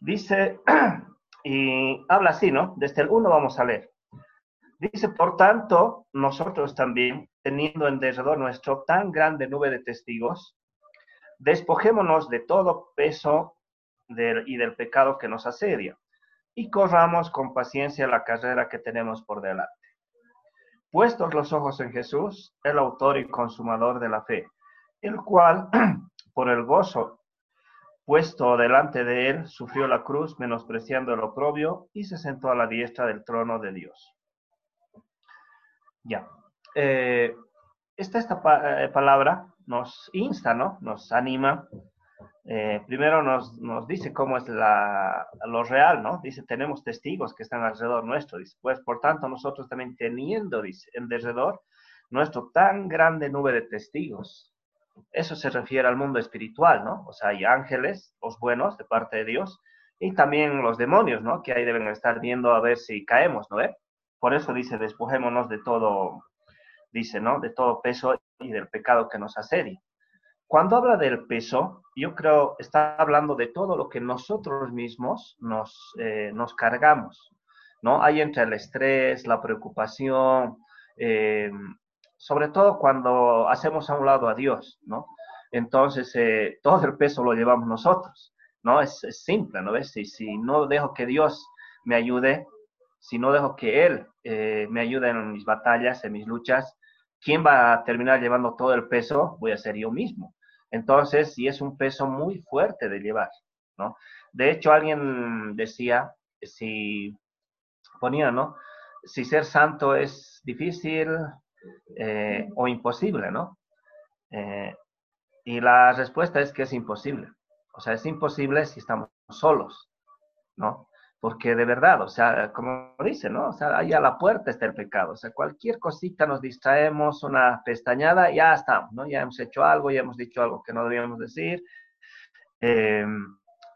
Dice, y habla así, ¿no? Desde el 1 vamos a leer. Dice, por tanto, nosotros también, teniendo en derredor nuestro tan grande nube de testigos, despojémonos de todo peso y del pecado que nos asedia, y corramos con paciencia la carrera que tenemos por delante. Puestos los ojos en Jesús, el autor y consumador de la fe, el cual, por el gozo puesto delante de él, sufrió la cruz, menospreciando el oprobio, y se sentó a la diestra del trono de Dios. Ya. Eh, esta, esta eh, palabra nos insta, ¿no? Nos anima. Eh, primero nos, nos, dice cómo es la, lo real, ¿no? Dice, tenemos testigos que están alrededor nuestro. Dice, pues por tanto nosotros también teniendo, dice, en derredor nuestro tan grande nube de testigos. Eso se refiere al mundo espiritual, ¿no? O sea, hay ángeles, los buenos de parte de Dios, y también los demonios, ¿no? Que ahí deben estar viendo a ver si caemos, ¿no? Por eso dice, despojémonos de todo, dice, ¿no? De todo peso y del pecado que nos asedia. Cuando habla del peso, yo creo está hablando de todo lo que nosotros mismos nos, eh, nos cargamos, ¿no? Hay entre el estrés, la preocupación, eh, sobre todo cuando hacemos a un lado a Dios, ¿no? Entonces, eh, todo el peso lo llevamos nosotros, ¿no? Es, simple, ¿no ves? Si, no dejo que Dios me ayude, si no dejo que Él eh, me ayude en mis batallas, en mis luchas, ¿quién va a terminar llevando todo el peso? Voy a ser yo mismo. Entonces, sí es un peso muy fuerte de llevar, ¿no? De hecho, alguien decía, si ponía, ¿no? Si ser santo es difícil eh, o imposible, ¿no? Eh, y la respuesta es que es imposible. O sea, es imposible si estamos solos, ¿no? porque de verdad, o sea, como dice, ¿no? O sea, ahí a la puerta está el pecado, o sea, cualquier cosita nos distraemos, una pestañada, ya estamos, ¿no? Ya hemos hecho algo, ya hemos dicho algo que no debíamos decir, eh,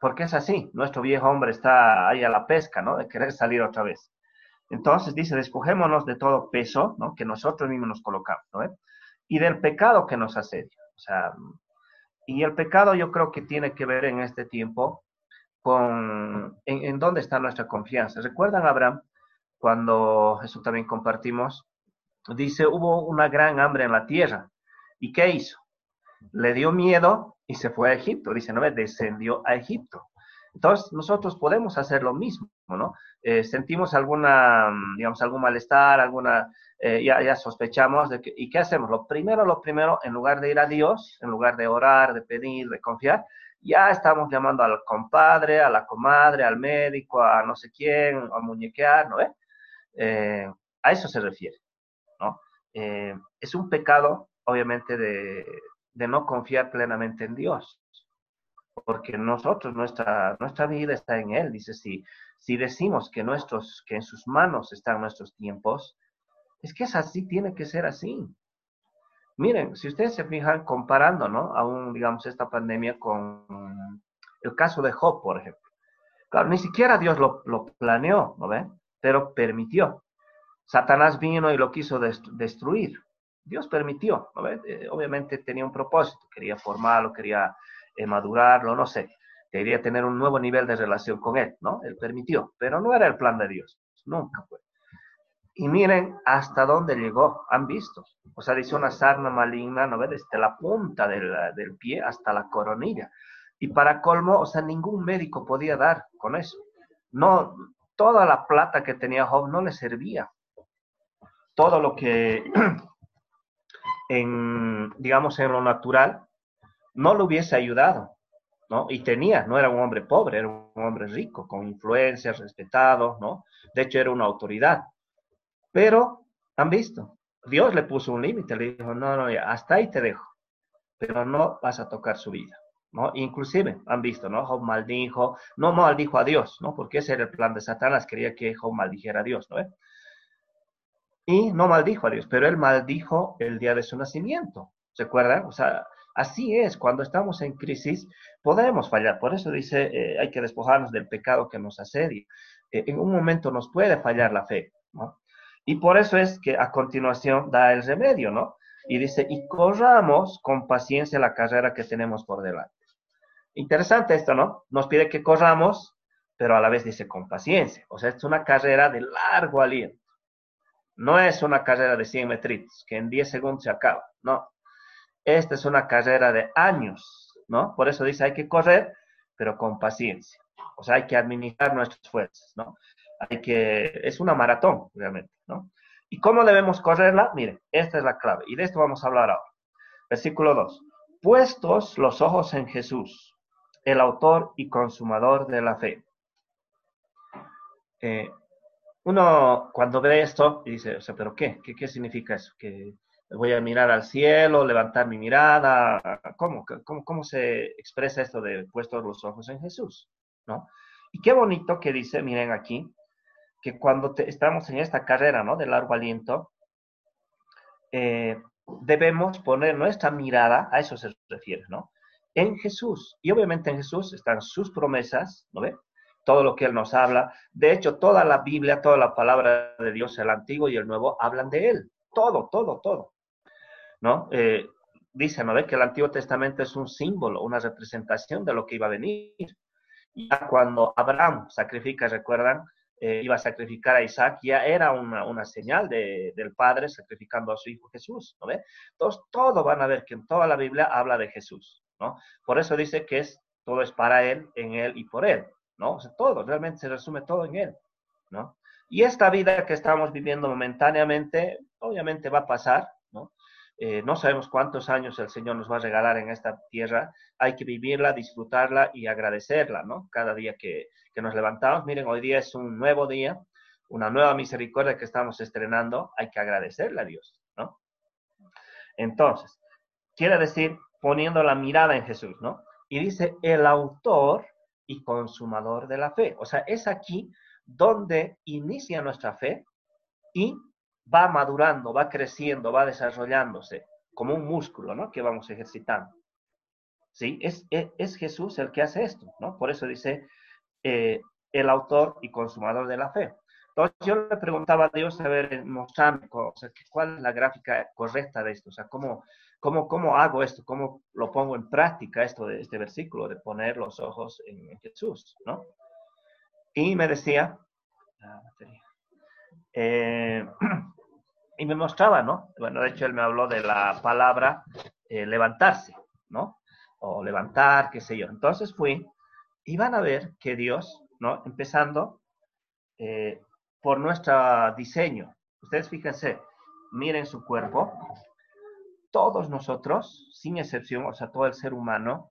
porque es así, nuestro viejo hombre está ahí a la pesca, ¿no? De querer salir otra vez. Entonces dice, despojémonos de todo peso. Que nosotros mismos nos colocamos, ¿no? Y del pecado que nos asedia, o sea, y el pecado yo creo que tiene que ver en este tiempo con en, dónde está nuestra confianza. ¿Recuerdan, Abraham, cuando eso también compartimos? Dice, hubo una gran hambre en la tierra. ¿Y qué hizo? Le dio miedo y se fue a Egipto. Dice, no, descendió a Egipto. Entonces, nosotros podemos hacer lo mismo, Eh, sentimos alguna, digamos, algún malestar, alguna, eh, ya, ya, sospechamos de que, ¿y qué hacemos? Lo primero, lo primero, en lugar de ir a Dios, en lugar de orar, de pedir, de confiar, ya estamos llamando al compadre, a la comadre, al médico, a no sé quién, a muñequear, ¿no? Eh, a eso se refiere, ¿no? Eh, es un pecado, obviamente, de, no confiar plenamente en Dios, porque nosotros, nuestra, nuestra vida está en Él, dice, si, si decimos que, nuestros, que en sus manos están nuestros tiempos, es que es así, tiene que ser así. Miren, si ustedes se fijan comparando, ¿no? Aún, digamos, esta pandemia con el caso de Job, por ejemplo. Claro, ni siquiera Dios lo, planeó, ¿no ven? Pero permitió. Satanás vino y lo quiso destruir. Dios permitió, ¿no ven? Eh, obviamente tenía un propósito, quería formarlo, quería eh, madurarlo, no sé. Quería tener un nuevo nivel de relación con él, ¿no? Él permitió, pero no era el plan de Dios. Nunca fue. Y miren hasta dónde llegó, han visto. O sea, dice una sarna maligna, ¿no ves? Desde la punta del, del pie hasta la coronilla. Y para colmo, o sea, ningún médico podía dar con eso. No, toda la plata que tenía Job no le servía. Todo lo que, en, digamos, en lo natural, no le hubiese ayudado, ¿no? Y tenía, no era un hombre pobre, era un hombre rico, con influencias, respetado, ¿no? De hecho, era una autoridad. Pero, han visto, Dios le puso un límite, le dijo, no, no, ya, hasta ahí te dejo, pero no vas a tocar su vida, ¿no? Inclusive, han visto, ¿no? Job maldijo, no maldijo a Dios, ¿no? Porque ese era el plan de Satanás, quería que Job maldijera a Dios, ¿no? Y no maldijo a Dios, pero él maldijo el día de su nacimiento, ¿se acuerdan? O sea, así es, cuando estamos en crisis podemos fallar, por eso dice, eh, hay que despojarnos del pecado que nos asedia. Eh, en un momento nos puede fallar la fe, ¿no? Y por eso es que a continuación da el remedio, ¿no? Y dice, y corramos con paciencia la carrera que tenemos por delante. Interesante esto, ¿no? Nos pide que corramos, pero a la vez dice con paciencia. O sea, es una carrera de largo aliento. No es una carrera de 100 metritos, que en 10 segundos se acaba. No. Esta es una carrera de años, ¿no? Por eso dice, hay que correr, pero con paciencia. O sea, hay que administrar nuestras fuerzas, ¿no? Hay que, es una maratón, realmente, ¿no? ¿Y cómo debemos correrla? Miren, esta es la clave. Y de esto vamos a hablar ahora. Versículo 2. Puestos los ojos en Jesús, el autor y consumador de la fe. Eh, uno cuando ve esto dice, o sea, ¿pero qué? ¿Qué, qué significa eso? ¿Que voy a mirar al cielo, levantar mi mirada? ¿Cómo, cómo, cómo se expresa esto de puestos los ojos en Jesús? ¿No? Y qué bonito que dice, miren aquí, que cuando estamos en esta carrera, ¿no? De largo aliento, eh, debemos poner nuestra mirada, a eso se refiere, ¿no? En Jesús. Y obviamente en Jesús están sus promesas, ¿no todo lo que Él nos habla. De hecho, toda la Biblia, toda la palabra de Dios, el Antiguo y el Nuevo, hablan de Él. Todo, todo, todo. ¿No? Eh, dice, ¿no ve? Que el Antiguo Testamento es un símbolo, una representación de lo que iba a venir. Ya cuando Abraham sacrifica, recuerdan, eh, iba a sacrificar a Isaac, ya era una, una señal de, del Padre sacrificando a su Hijo Jesús, ¿no ve? Entonces, todo van a ver que en toda la Biblia habla de Jesús, ¿no? Por eso dice que es, todo es para Él, en Él y por Él. ¿no? Todo, realmente se resume todo en Él, ¿no? Y esta vida que estamos viviendo momentáneamente, obviamente va a pasar. Eh, no sabemos cuántos años el Señor nos va a regalar en esta tierra. Hay que vivirla, disfrutarla y agradecerla, ¿no? Cada día que, que nos levantamos. Miren, hoy día es un nuevo día, una nueva misericordia que estamos estrenando. Hay que agradecerle a Dios, ¿no? Entonces, quiere decir poniendo la mirada en Jesús, ¿no? Y dice, el autor y consumador de la fe. O sea, es aquí donde inicia nuestra fe y va madurando, va creciendo, va desarrollándose como un músculo, ¿no? Que vamos ejercitando. ¿Sí? Es, es, Jesús el que hace esto, ¿no? Por eso dice eh, el autor y consumador de la fe. Entonces yo le preguntaba a Dios, a ver, mostrarme cuál es la gráfica correcta de esto, o sea, cómo, ¿Cómo, ¿Cómo hago esto? ¿Cómo lo pongo en práctica esto de este versículo de poner los ojos en, Jesús? ¿no? Y me decía, eh, y me mostraba, ¿no? Bueno, de hecho él me habló de la palabra eh, levantarse, ¿no? O levantar, qué sé yo. Entonces fui y van a ver que Dios, ¿no? Empezando eh, por nuestro diseño. Ustedes fíjense, miren su cuerpo, todos nosotros, sin excepción, o sea, todo el ser humano,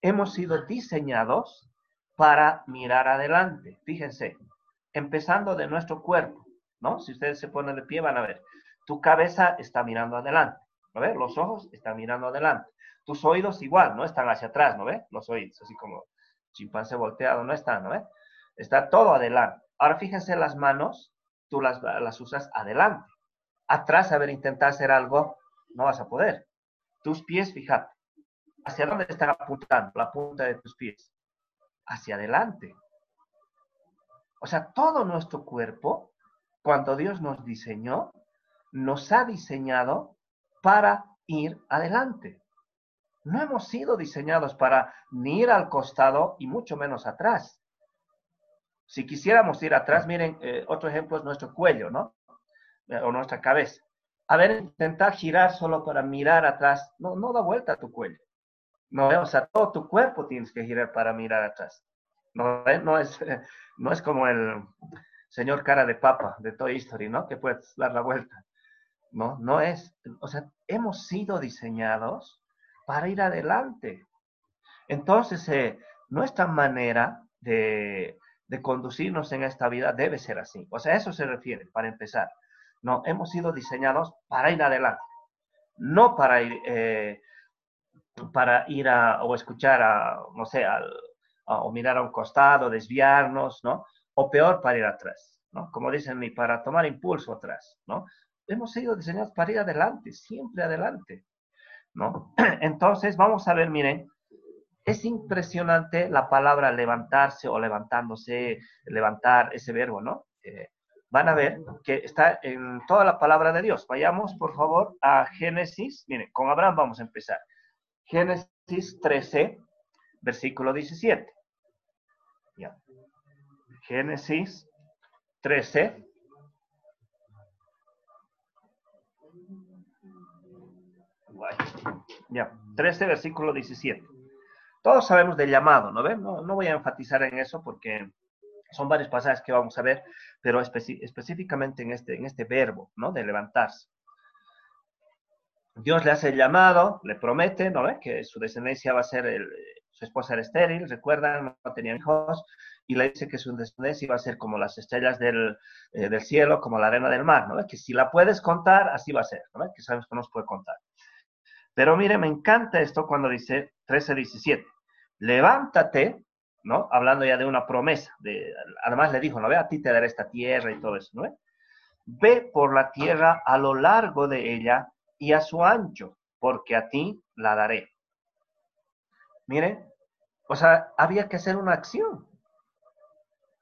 hemos sido diseñados para mirar adelante. Fíjense, empezando de nuestro cuerpo, ¿no? Si ustedes se ponen de pie, van a ver, tu cabeza está mirando adelante, ¿no ve? Los ojos están mirando adelante. Tus oídos igual, ¿no? Están hacia atrás, ¿no ve? Los oídos, así como chimpancé volteado, no están, ¿no ve? Está todo adelante. Ahora fíjense las manos, tú las, las usas adelante. Atrás, a ver, intentar hacer algo no vas a poder. Tus pies, fíjate, ¿hacia dónde están apuntando la punta de tus pies? Hacia adelante. O sea, todo nuestro cuerpo, cuando Dios nos diseñó, nos ha diseñado para ir adelante. No hemos sido diseñados para ni ir al costado y mucho menos atrás. Si quisiéramos ir atrás, miren, eh, otro ejemplo es nuestro cuello, ¿no? O nuestra cabeza. A ver, intentar girar solo para mirar atrás, no, no da vuelta a tu cuello. No, o sea, todo tu cuerpo tienes que girar para mirar atrás. No, no, es, no es como el señor cara de papa de Toy Story, ¿no? Que puedes dar la vuelta. No, no es. O sea, hemos sido diseñados para ir adelante. Entonces, eh, nuestra manera de, conducirnos en esta vida debe ser así. O sea, eso se refiere, para empezar. No, hemos sido diseñados para ir adelante, no para ir, eh, para ir a, o escuchar a, no sé, o mirar a un costado, desviarnos, ¿no? O peor, para ir atrás, ¿no? Como dicen, ni para tomar impulso atrás, ¿no? Hemos sido diseñados para ir adelante, siempre adelante, ¿no? Entonces, vamos a ver, miren, es impresionante la palabra levantarse o levantándose, levantar ese verbo, ¿no? Eh, van a ver que está en toda la palabra de Dios. Vayamos, por favor, a Génesis. Miren, con Abraham vamos a empezar. Génesis 13, versículo 17. Génesis 13. Ya, 13, versículo 17. Todos sabemos del llamado, ¿no ven? No, voy a enfatizar en eso porque son varios pasajes que vamos a ver, pero específicamente en este, en este verbo, ¿no? De levantarse. Dios le hace el llamado, le promete, ¿no ve? Que su descendencia va a ser, el, su esposa era estéril, recuerdan, no tenían hijos, y le dice que su descendencia iba a ser como las estrellas del, eh, del cielo, como la arena del mar, ¿no? Que si la puedes contar, así va a ser, ¿no? Que sabes que no se puede contar. Pero mire, me encanta esto cuando dice 13, 17. Levántate, ¿no? Hablando ya de una promesa. De, además le dijo, no ve, a ti te daré esta tierra y todo eso, ¿no? Ve por la tierra a lo largo de ella y a su ancho, porque a ti la daré. Mire, o sea, había que hacer una acción.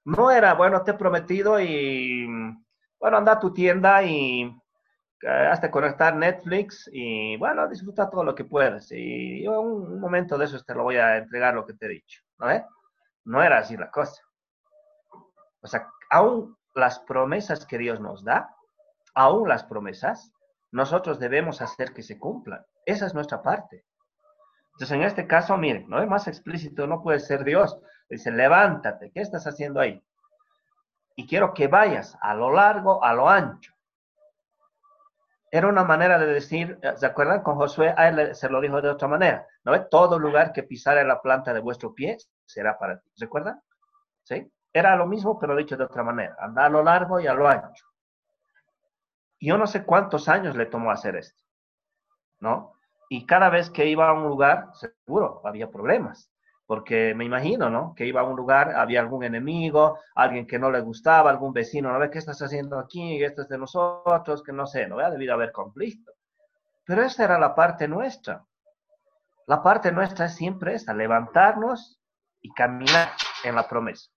No era, bueno, te he prometido y, bueno, anda a tu tienda y hasta conectar Netflix y bueno, disfruta todo lo que puedas. Y yo un, momento de eso te lo voy a entregar lo que te he dicho. ¿no? no era así la cosa. O sea, aún las promesas que Dios nos da, aún las promesas, nosotros debemos hacer que se cumplan. Esa es nuestra parte. Entonces, en este caso, miren, no es más explícito, no puede ser Dios. Dice, levántate, ¿qué estás haciendo ahí? Y quiero que vayas a lo largo, a lo ancho era una manera de decir, ¿se acuerdan? Con Josué a él se lo dijo de otra manera, ¿no ve? Todo lugar que pisara la planta de vuestro pie será para ti. ¿Se acuerdan? ¿Sí? Era lo mismo, pero dicho de otra manera. Anda a lo largo y a lo ancho. Yo no sé cuántos años le tomó hacer esto, ¿no? Y cada vez que iba a un lugar, seguro, había problemas porque me imagino, ¿no? Que iba a un lugar, había algún enemigo, alguien que no le gustaba, algún vecino, ¿no ve qué estás haciendo aquí? Esto es de nosotros, que no sé, ¿no? Ha debido haber conflicto. Pero esa era la parte nuestra. La parte nuestra es siempre esa, levantarnos y caminar en la promesa,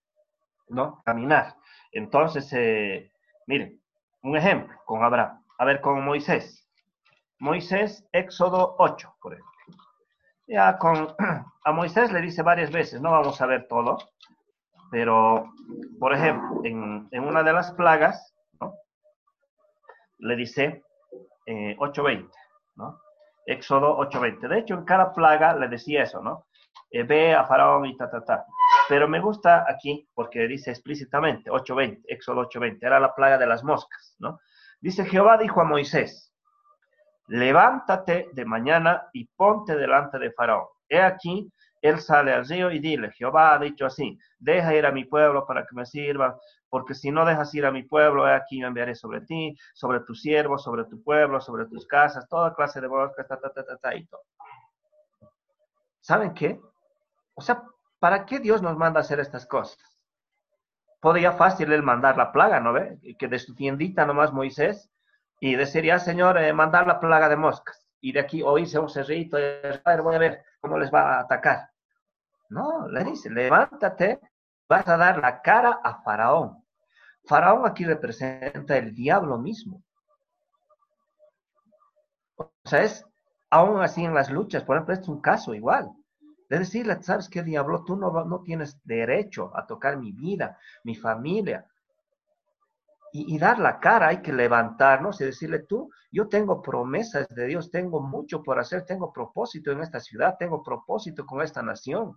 ¿no? Caminar. Entonces, eh, miren, un ejemplo con Abraham. A ver, con Moisés. Moisés, Éxodo 8, por ejemplo. Ya con a Moisés le dice varias veces, no vamos a ver todo, pero por ejemplo, en, una de las plagas, le dice 8.20, eh, ¿no? Éxodo 8.20. De hecho, en cada plaga le decía eso, ¿no? Eh, ve a Faraón y ta, ta, ta. Pero me gusta aquí porque dice explícitamente, 8.20, Éxodo 8.20, era la plaga de las moscas, ¿no? Dice, Jehová dijo a Moisés, levántate de mañana y ponte delante de Faraón. He aquí, él sale al río y dile, Jehová ha dicho así, deja ir a mi pueblo para que me sirva, porque si no dejas ir a mi pueblo, he aquí yo enviaré sobre ti, sobre tus siervos, sobre tu pueblo, sobre tus casas, toda clase de bosques, ta, ta, ta, ta, ta, y todo. ¿Saben qué? O sea, ¿para qué Dios nos manda a hacer estas cosas? Podría fácil él mandar la plaga, ¿no ve? Que de su tiendita nomás Moisés y deciría, Señor, eh, mandar la plaga de moscas. Y de aquí oírse un cerrito, voy a ver cómo les va a atacar. No, le dice, levántate, vas a dar la cara a Faraón. Faraón aquí representa el diablo mismo. O sea, es aún así en las luchas, por ejemplo, este es un caso igual. De decirle, ¿sabes qué, diablo? Tú no, no tienes derecho a tocar mi vida, mi familia, y, dar la cara, hay que levantarnos y decirle tú, yo tengo promesas de Dios, tengo mucho por hacer, tengo propósito en esta ciudad, tengo propósito con esta nación.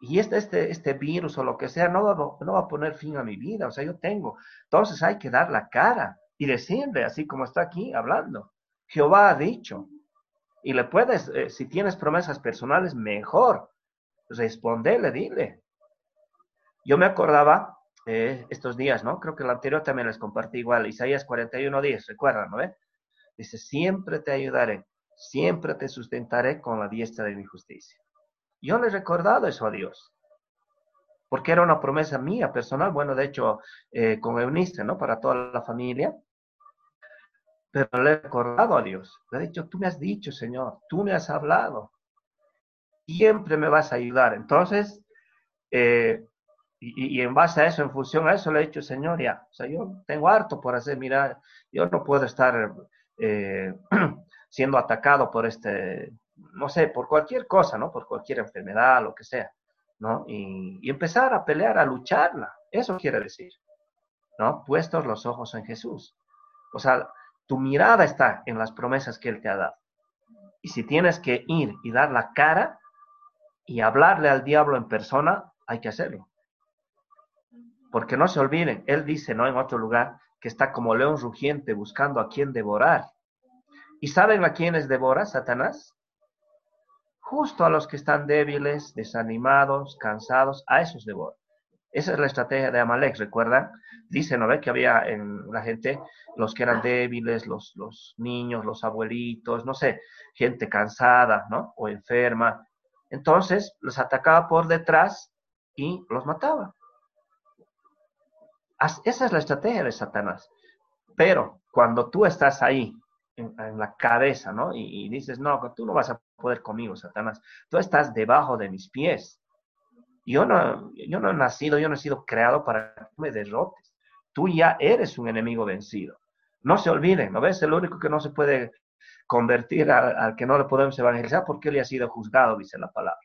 Y este, este, este virus o lo que sea no va, no va a poner fin a mi vida, o sea, yo tengo. Entonces hay que dar la cara y decirle, así como está aquí hablando, Jehová ha dicho. Y le puedes, eh, si tienes promesas personales, mejor. Responderle, dile. Yo me acordaba estos días, ¿no? Creo que el anterior también les compartí igual, Isaías 41 días, recuerdan, ¿no? Dice, siempre te ayudaré, siempre te sustentaré con la diestra de mi justicia. Yo le he recordado eso a Dios, porque era una promesa mía personal, bueno, de hecho, eh, con Eunice, ¿no? Para toda la familia, pero le he recordado a Dios, le he dicho, tú me has dicho, Señor, tú me has hablado, siempre me vas a ayudar. Entonces, eh, y, en base a eso, en función a eso, le he dicho, Señor, ya, o sea, yo tengo harto por hacer, mira, yo no puedo estar eh, siendo atacado por este, no sé, por cualquier cosa, ¿no? Por cualquier enfermedad, lo que sea, ¿no? Y, y empezar a pelear, a lucharla. Eso quiere decir, ¿no? Puestos los ojos en Jesús. O sea, tu mirada está en las promesas que Él te ha dado. Y si tienes que ir y dar la cara y hablarle al diablo en persona, hay que hacerlo. Porque no se olviden, Él dice, ¿no? En otro lugar, que está como león rugiente buscando a quien devorar. ¿Y saben a quiénes devora Satanás? Justo a los que están débiles, desanimados, cansados, a esos devora. Esa es la estrategia de Amalek, ¿recuerdan? Dice, ¿no ve? Que había en la gente los que eran débiles, los, los niños, los abuelitos, no sé, gente cansada, ¿no? O enferma. Entonces los atacaba por detrás y los mataba. Esa es la estrategia de Satanás. Pero cuando tú estás ahí, en, la cabeza, ¿no? Y, dices, no, tú no vas a poder conmigo, Satanás. Tú estás debajo de mis pies. Yo no, yo no he nacido, yo no he sido creado para que me derrotes. Tú ya eres un enemigo vencido. No se olviden, ¿no ves? El único que no se puede convertir al, que no le podemos evangelizar porque él ha sido juzgado, dice la palabra.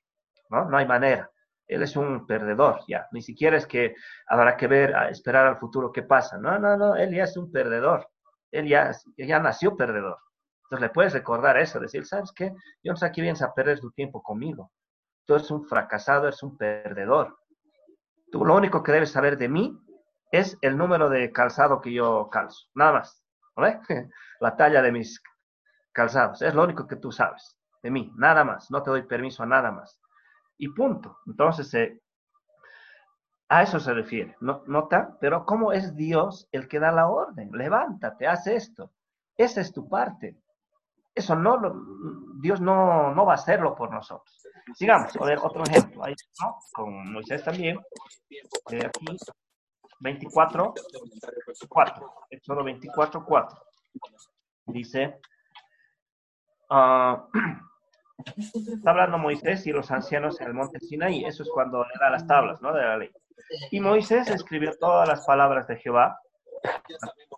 ¿no? no hay manera. Él es un perdedor ya. Ni siquiera es que habrá que ver, esperar al futuro qué pasa. No, no, no. Él ya es un perdedor. Él ya, ya nació perdedor. Entonces le puedes recordar eso, decir, ¿sabes qué? Yo no sé qué vienes a perder tu tiempo conmigo tú eres un fracasado, eres un perdedor. Tú lo único que debes saber de mí es el número de calzado que yo calzo, nada más. ¿vale? La talla de mis calzados, es lo único que tú sabes de mí, nada más. No te doy permiso a nada más. Y punto. Entonces, eh, a eso se refiere. ¿no? ¿Nota? Pero ¿cómo es Dios el que da la orden? Levántate, haz esto. Esa es tu parte. Eso no, Dios no, no va a hacerlo por nosotros. Sigamos, otro ejemplo. Ahí, ¿no? Con Moisés también. De aquí, 24, 4. Éxodo 24, 4. Dice, uh, está hablando Moisés y los ancianos en el monte Sinaí. Eso es cuando le da las tablas, ¿no? De la ley. Y Moisés escribió todas las palabras de Jehová.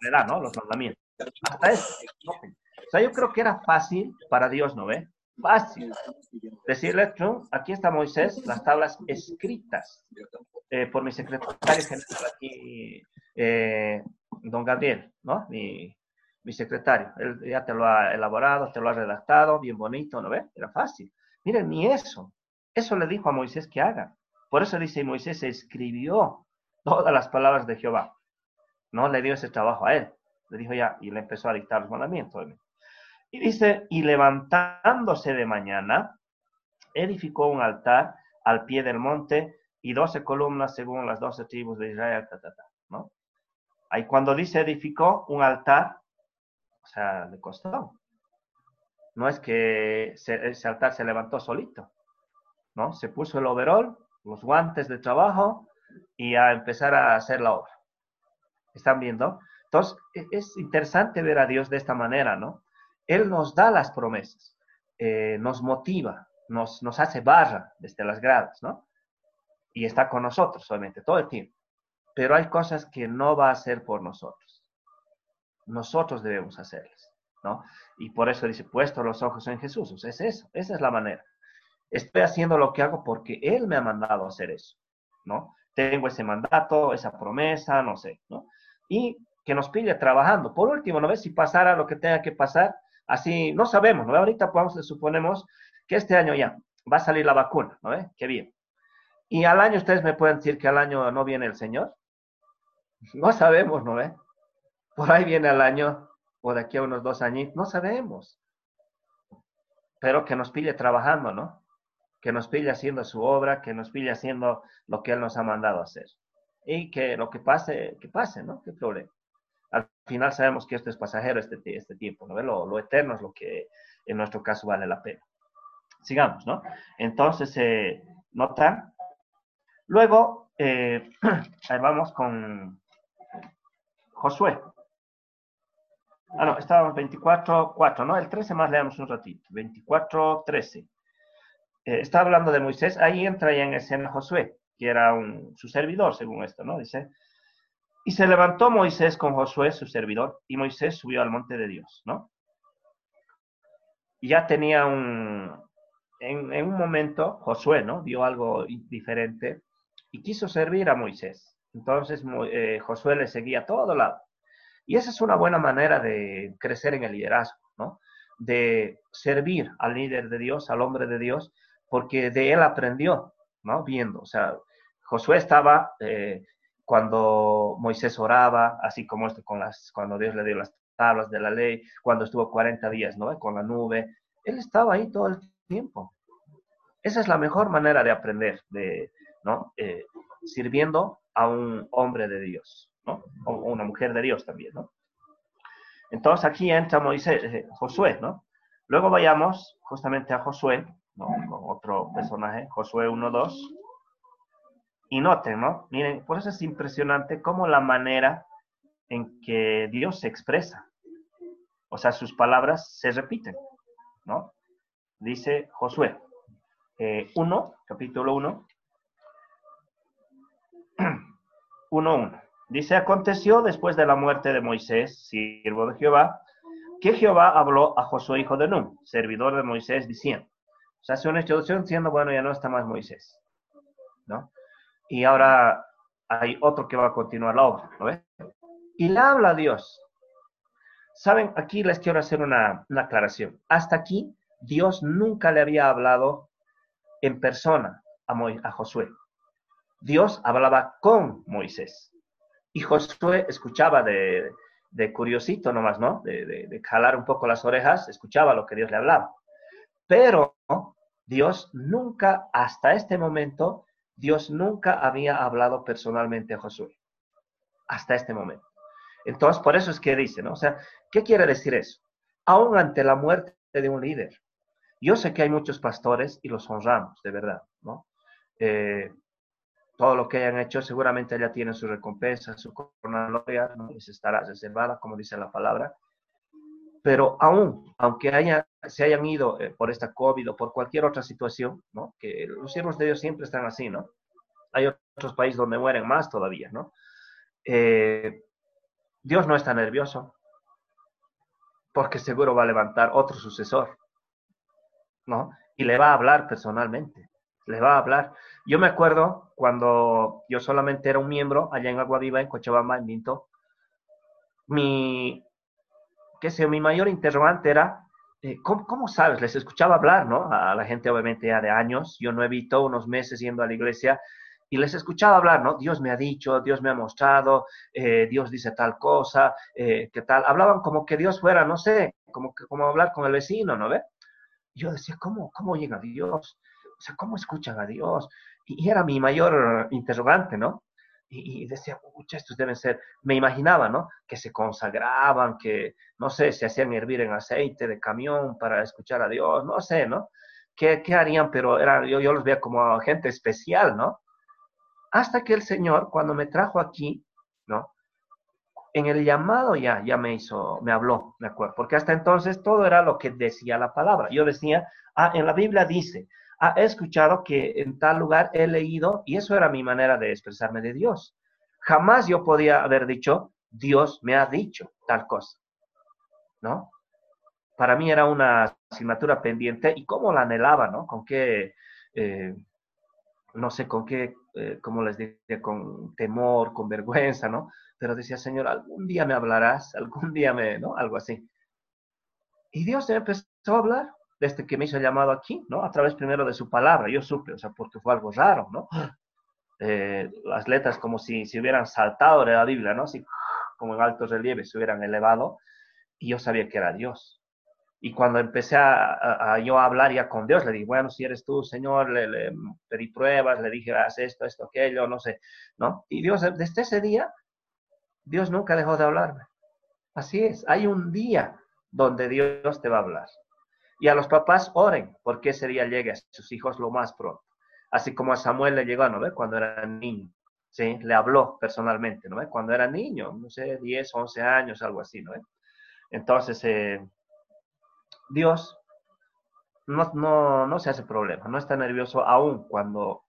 Le da, ¿no? Los mandamientos. Hasta eso. O sea, yo creo que era fácil para Dios, ¿no ve? fácil. Decirle, aquí está Moisés, las tablas escritas eh, por mi secretario general aquí, eh, don Gabriel, ¿no? Mi, mi secretario. Él ya te lo ha elaborado, te lo ha redactado, bien bonito, ¿no ve? Era fácil. Miren, ni eso. Eso le dijo a Moisés que haga. Por eso dice, Moisés escribió todas las palabras de Jehová. No le dio ese trabajo a él. Le dijo ya, y le empezó a dictar los mandamientos. Y dice, y levantándose de mañana, edificó un altar al pie del monte y doce columnas según las doce tribus de Israel, ¿no? Ahí cuando dice edificó un altar, o sea, le costó. No es que ese altar se levantó solito, ¿no? Se puso el overol, los guantes de trabajo y a empezar a hacer la obra. ¿Están viendo? Entonces, e-, es interesante ver a Dios de esta manera, ¿no? Él nos da las promesas, eh, nos motiva, nos, nos hace barra desde las gradas, ¿no? Y está con nosotros solamente todo el tiempo. Pero hay cosas que no va a hacer por nosotros. Nosotros debemos hacerlas, ¿no? Y por eso dice, puesto los ojos en Jesús. Es eso, esa es la manera. Estoy haciendo lo que hago porque Él me ha mandado a hacer eso, ¿no? Tengo ese mandato, esa promesa, no sé, ¿no? Y que nos pille trabajando. Por último, ¿no ves? Si pasara lo que tenga que pasar, Así, no sabemos, ¿no? Ahorita suponemos que este año ya va a salir la vacuna, ¿no? ¿Eh? Qué bien. Y al año ustedes me pueden decir que al año no viene el Señor. No sabemos, ¿no ve? Por ahí viene el año, o de aquí a unos dos años, no sabemos. Pero que nos pille trabajando, ¿no? Que nos pille haciendo su obra, que nos pille haciendo lo que Él nos ha mandado hacer. Y que lo que pase, que pase, ¿no? ¿Qué problema? al final sabemos que esto es pasajero, este, este tiempo, ¿no? Lo, lo, eterno es lo que en nuestro caso vale la pena. Sigamos, ¿no? Entonces, eh, notan. Luego, eh, ahí vamos con Josué. Ah, no, estábamos 24, 4, ¿no? El 13 más leamos un ratito. 24, 13. Eh, está hablando de Moisés, ahí entra ya en escena Josué, que era un, su servidor, según esto, ¿no? Dice, y se levantó Moisés con Josué, su servidor, y Moisés subió al monte de Dios, ¿no? ya tenía un, en, un momento Josué, ¿no? Vio algo diferente y quiso servir a Moisés. Entonces eh, Josué le seguía a todo lado. Y esa es una buena manera de crecer en el liderazgo, ¿no? De servir al líder de Dios, al hombre de Dios, porque de él aprendió, ¿no? Viendo, o sea, Josué estaba eh, cuando Moisés oraba, así como esto con las, cuando Dios le dio las tablas de la ley, cuando estuvo 40 días, ¿no? Con la nube, él estaba ahí todo el tiempo. Esa es la mejor manera de aprender, de, ¿no? Eh, sirviendo a un hombre de Dios, ¿no? O una mujer de Dios también, ¿no? Entonces aquí entra Moisés, eh, Josué, ¿no? Luego vayamos justamente a Josué, ¿no? Otro personaje, Josué 1.2. Y noten, ¿no? Miren, por eso es impresionante cómo la manera en que Dios se expresa. O sea, sus palabras se repiten, ¿no? Dice Josué 1, eh, capítulo 1, 1.1. Dice, aconteció después de la muerte de Moisés, siervo de Jehová, que Jehová habló a Josué, hijo de Nun, servidor de Moisés, diciendo, o sea, hace una introducción diciendo, bueno, ya no está más Moisés, ¿no? Y ahora hay otro que va a continuar la obra, ¿no ves? Y le habla a Dios. Saben, aquí les quiero hacer una, aclaración. Hasta aquí, Dios nunca le había hablado en persona a, a Josué. Dios hablaba con Moisés. Y Josué escuchaba de, curiosito nomás, ¿no? De, de, jalar un poco las orejas, escuchaba lo que Dios le hablaba. Pero Dios nunca, hasta este momento, Dios nunca había hablado personalmente a Josué. Hasta este momento. Entonces, por eso es que dice, ¿no? O sea, ¿qué quiere decir eso? Aún ante la muerte de un líder. Yo sé que hay muchos pastores y los honramos, de verdad, ¿no? Eh, todo lo que hayan hecho, seguramente ya tienen su recompensa, su corona ¿no? les estará reservada, como dice la palabra. Pero aún, aunque haya, se hayan ido eh, por esta COVID o por cualquier otra situación, ¿no? Que los siervos de Dios siempre están así, ¿no? Hay otros países donde mueren más todavía, ¿no? Eh, Dios no está nervioso, porque seguro va a levantar otro sucesor, ¿no? Y le va a hablar personalmente le va a hablar. Yo me acuerdo cuando yo solamente era un miembro allá en Agua Viva, en Cochabamba, en Vinto, mi, qué sé, mi mayor interrogante era, eh, ¿cómo, sabes? Les escuchaba hablar, ¿no? A la gente obviamente ya de años, yo no he visto unos meses yendo a la iglesia y les escuchaba hablar, ¿no? Dios me ha dicho, Dios me ha mostrado, eh, Dios dice tal cosa, eh, qué tal. Hablaban como que Dios fuera, no sé, como, que, como hablar con el vecino, ¿no ve? Yo decía, ¿cómo, cómo llega Dios? O sea, ¿cómo escuchan a Dios? Y, era mi mayor interrogante, ¿no? Y, decía, pucha, estos deben ser, me imaginaba, ¿no? Que se consagraban, que, no sé, se hacían hervir en aceite de camión para escuchar a Dios, no sé, ¿no? ¿Qué, qué harían? Pero era, yo, yo los veía como gente especial, ¿no? Hasta que el Señor, cuando me trajo aquí, ¿no? En el llamado ya, ya me hizo, me habló, me acuerdo, porque hasta entonces todo era lo que decía la palabra. Yo decía, ah, en la Biblia dice, ah, he escuchado que en tal lugar he leído, y eso era mi manera de expresarme de Dios. Jamás yo podía haber dicho, Dios me ha dicho tal cosa, ¿no? Para mí era una asignatura pendiente y cómo la anhelaba, ¿no? Con qué, eh, no sé, con qué, eh, cómo les dije, con temor, con vergüenza, ¿no? Pero decía, Señor, algún día me hablarás, algún día me, ¿no? Algo así. Y Dios empezó a hablar, desde que me hizo llamado aquí, ¿no? A través primero de su palabra, yo supe, o sea, porque fue algo raro, ¿no? Eh, las letras como si se hubieran saltado de la Biblia, ¿no? Así como en alto relieve se hubieran elevado, y yo sabía que era Dios. Y cuando empecé a, yo a hablar ya con Dios, le dije, bueno, si eres tú, Señor, le, le, pedí pruebas, le dije, haz esto, esto, aquello, no sé, ¿no? Y Dios, desde ese día, Dios nunca dejó de hablarme. Así es, hay un día donde Dios te va a hablar. Y a los papás oren porque ese día llegue a sus hijos lo más pronto. Así como a Samuel le llegó, ¿no ve? Cuando era niño. ¿sí? Le habló personalmente, ¿no? Cuando era niño, no sé, 10, 11 años, algo así, ¿no ve? Entonces, eh, Dios no, no, no se hace problema, no está nervioso aún cuando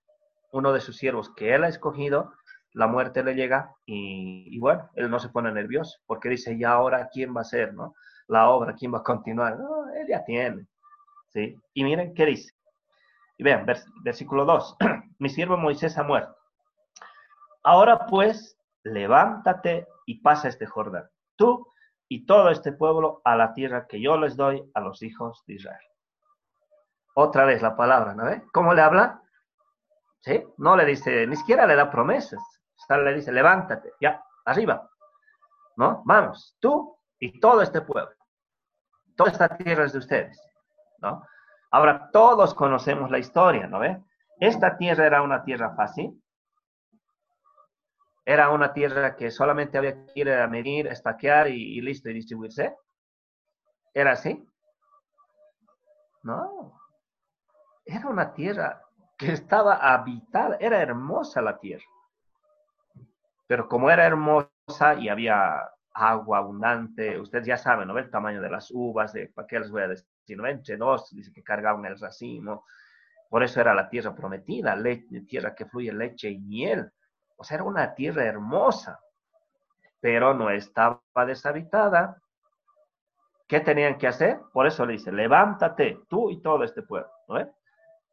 uno de sus siervos que él ha escogido, la muerte le llega y, y, bueno, él no se pone nervioso porque dice, ¿y ahora quién va a ser, no? la obra, quién va a continuar. No, él tiene. ¿sí? Y miren qué dice. Y vean, versículo 2. Mi siervo Moisés ha muerto. Ahora pues, levántate y pasa este Jordán, tú y todo este pueblo a la tierra que yo les doy a los hijos de Israel. Otra vez la palabra, ¿no ve? ¿Cómo le habla? ¿Sí? No le dice, ni siquiera le da promesas. le dice, levántate, ya, arriba. ¿No? Vamos, tú y todo este pueblo. Esta tierra es de ustedes, ¿no? Ahora, todos conocemos la historia, ¿no ve? Esta tierra era una tierra fácil. Era una tierra que solamente había que ir a medir, estaquear y, y listo, y distribuirse. ¿Era así? No. Era una tierra que estaba habitada, era hermosa la tierra. Pero como era hermosa y había agua abundante, ustedes ya saben, ¿no? El tamaño de las uvas, de, ¿para qué les voy a decir? ¿no? Entre dos, dice que cargaban el racimo. Por eso era la tierra prometida, tierra que fluye leche y miel. O sea, era una tierra hermosa, pero no estaba deshabitada. ¿Qué tenían que hacer? Por eso le dice, levántate tú y todo este pueblo, ¿no?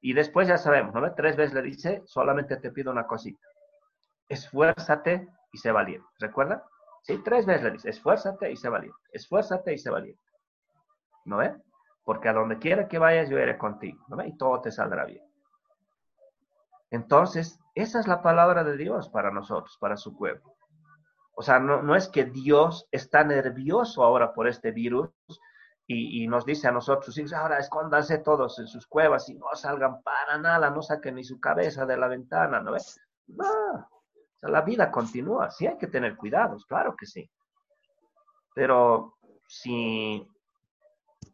Y después ya sabemos, ¿no? Tres veces le dice, solamente te pido una cosita. Esfuérzate y sé valiente. ¿Recuerda? Sí, tres veces le dice, esfuérzate y sé valiente. Esfuérzate y sé valiente. ¿No ve? Porque a donde quiera que vayas, yo iré contigo. ¿No ve? Y todo te saldrá bien. Entonces, esa es la palabra de Dios para nosotros, para su pueblo. O sea, no, no es que Dios está nervioso ahora por este virus y, nos dice a nosotros, ahora escóndanse todos en sus cuevas y no salgan para nada, no saquen ni su cabeza de la ventana, ¿no ves? No, o sea, la vida continúa, sí hay que tener cuidados, claro que sí. Pero si,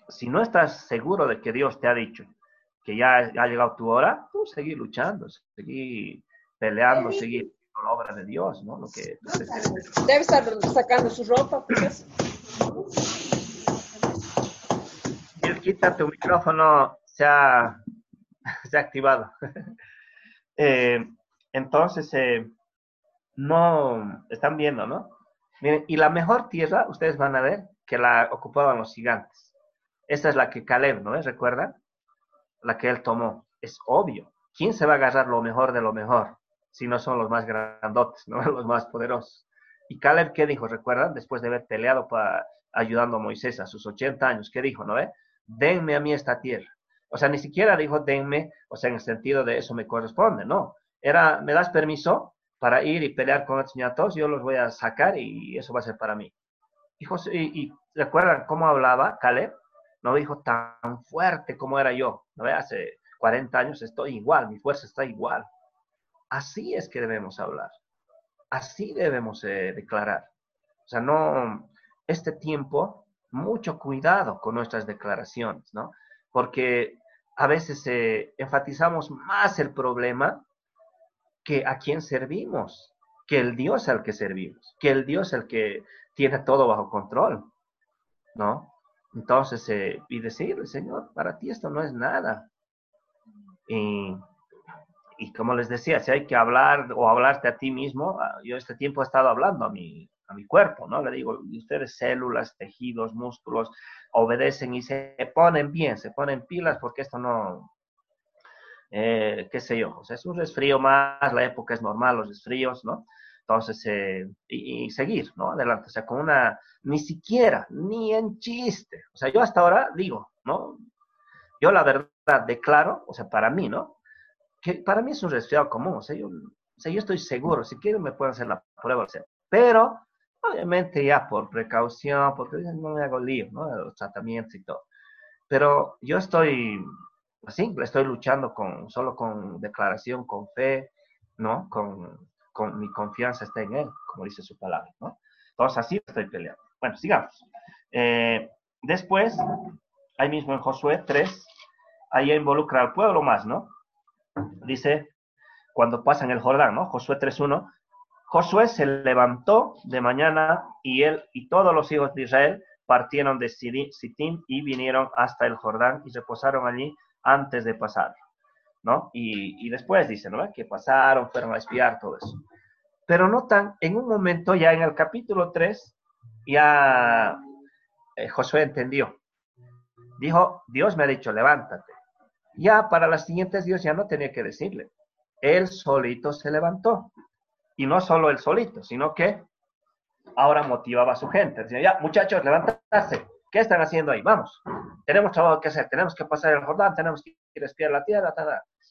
si no estás seguro de que Dios te ha dicho que ya ha llegado tu hora, tú seguir luchando, seguir peleando, seguir con la obra de Dios, ¿no? Lo que Debe estar sacando su ropa, pues quita tu micrófono, se ha, se ha activado. Eh, entonces, eh, no, están viendo, ¿no? Miren, y la mejor tierra, ustedes van a ver que la ocupaban los gigantes. Esta es la que Caleb, ¿no? ¿Recuerdan? La que él tomó. Es obvio. ¿Quién se va a agarrar lo mejor de lo mejor? Si no son los más grandotes, ¿no? Los más poderosos. Y Caleb, ¿qué dijo? ¿Recuerdan? Después de haber peleado para, ayudando a Moisés a sus 80 años, ¿qué dijo? ¿No ve? denme a mí esta tierra. O sea, ni siquiera dijo denme, o sea, en el sentido de eso me corresponde, no. Era, me das permiso para ir y pelear con los ñatos, yo los voy a sacar y eso va a ser para mí. Y, y, recuerdan cómo hablaba Caleb, no dijo tan fuerte como era yo, ¿no? Hace 40 años estoy igual, mi fuerza está igual. Así es que debemos hablar, así debemos eh, declarar. O sea, no, este tiempo mucho cuidado con nuestras declaraciones, ¿no? Porque a veces eh, enfatizamos más el problema que a quién servimos, que el Dios al que servimos, que el Dios al que tiene todo bajo control, ¿no? Entonces, eh, y decirle, Señor, para ti esto no es nada. Y, y como les decía, si hay que hablar o hablarte a ti mismo, ah, yo este tiempo he estado hablando a mi, a mi cuerpo, ¿no? Le digo, ustedes células, tejidos, músculos, obedecen y se ponen bien, se ponen pilas porque esto no, eh, qué sé yo, o sea, es un resfrío más, la época es normal, los resfríos, ¿no? Entonces, eh, y, seguir, ¿no? Adelante, o sea, con una, ni siquiera, ni en chiste, o sea, yo hasta ahora digo, ¿no? Yo la verdad declaro, o sea, para mí, ¿no? Que para mí es un resfriado común, o sea, yo, o sea, yo estoy seguro, si quieren me pueden hacer la prueba, o pero Obviamente ya por precaución, porque no me hago lío, ¿no? Los tratamientos y todo. Pero yo estoy, así, estoy luchando con, solo con declaración, con fe, ¿no? Con, con mi confianza está en Él, como dice su palabra, ¿no? Entonces así estoy peleando. Bueno, sigamos. Eh, después, ahí mismo en Josué 3, ahí involucra al pueblo más, ¿no? Dice, cuando pasan el Jordán, ¿no? Josué 3.1, Josué se levantó de mañana y él y todos los hijos de Israel partieron de Sittim y vinieron hasta el Jordán y se posaron allí antes de pasar, ¿no? Y, después dice, ¿no? Que pasaron, fueron a espiar todo eso. Pero notan, en un momento ya en el capítulo 3, ya eh, Josué entendió. Dijo, Dios me ha dicho, levántate. Ya para las siguientes Dios ya no tenía que decirle. Él solito se levantó. Y no solo él solito, sino que ahora motivaba a su gente. Decía, ya, muchachos, levantarse. ¿Qué están haciendo ahí? Vamos. Tenemos trabajo que hacer. Tenemos que pasar el Jordán. Tenemos que ir a espiar la tierra.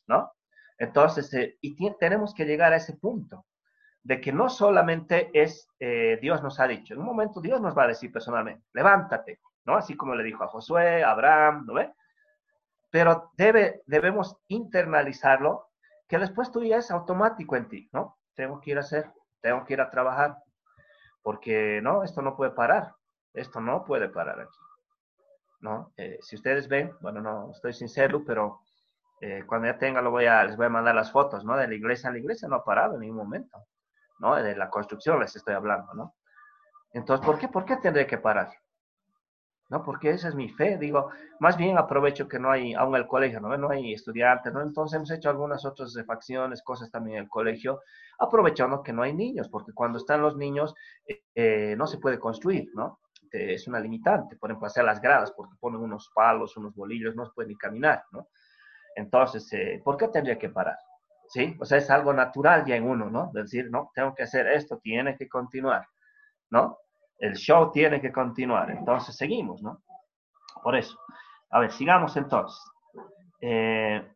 ¿No? Entonces, eh, y tenemos que llegar a ese punto de que no solamente es eh, Dios nos ha dicho. En un momento Dios nos va a decir personalmente, levántate. ¿No? Así como le dijo a Josué, a Abraham, ¿no ve? Pero debe, debemos internalizarlo, que después tú ya es automático en ti, ¿no? Tengo que ir a hacer, tengo que ir a trabajar, porque no, esto no puede parar, esto no puede parar aquí, ¿no? Eh, si ustedes ven, bueno, no estoy sincero, pero eh, cuando ya tenga lo voy a, les voy a mandar las fotos, ¿no? De la iglesia, la iglesia no ha parado en ningún momento, ¿no? De la construcción les estoy hablando, ¿no? Entonces, ¿por qué? ¿Por qué tendré que parar? ¿no? Porque esa es mi fe, digo, más bien aprovecho que no hay, aún el colegio, ¿no? No hay estudiantes, ¿no? Entonces hemos hecho algunas otras facciones, cosas también en el colegio, aprovechando que no hay niños, porque cuando están los niños eh, no se puede construir, ¿no? Es una limitante, por ejemplo, hacer las gradas, porque ponen unos palos, unos bolillos, no se puede ni caminar, ¿no? Entonces, eh, ¿por qué tendría que parar? ¿Sí? O sea, es algo natural ya en uno, ¿no? decir, no, tengo que hacer esto, tiene que continuar, ¿no? el show tiene que continuar. Entonces seguimos, ¿no? Por eso. A ver, sigamos entonces. Eh,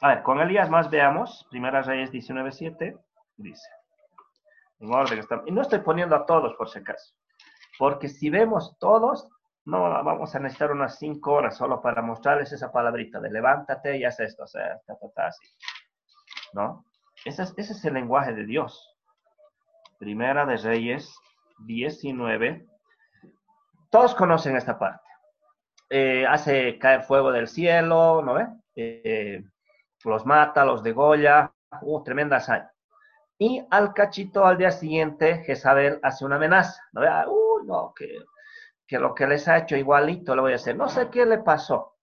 a ver, con Elías más veamos. Primera Reyes 19.7 dice. En orden. Y no estoy poniendo a todos por si acaso. Porque si vemos todos, no vamos a necesitar unas cinco horas solo para mostrarles esa palabrita de levántate y haz esto. O sea, está, está, así. ¿No? Ese es, ese es el lenguaje de Dios. Primera de Reyes 19. Todos conocen esta parte. Eh, hace caer fuego del cielo, ¿no ve? Eh, los mata, los degolla, uh, tremenda hazaña. Y al cachito al día siguiente, Jezabel hace una amenaza, ¿no? Uh, no, que, que lo que les ha hecho igualito lo voy a hacer. No sé qué le pasó.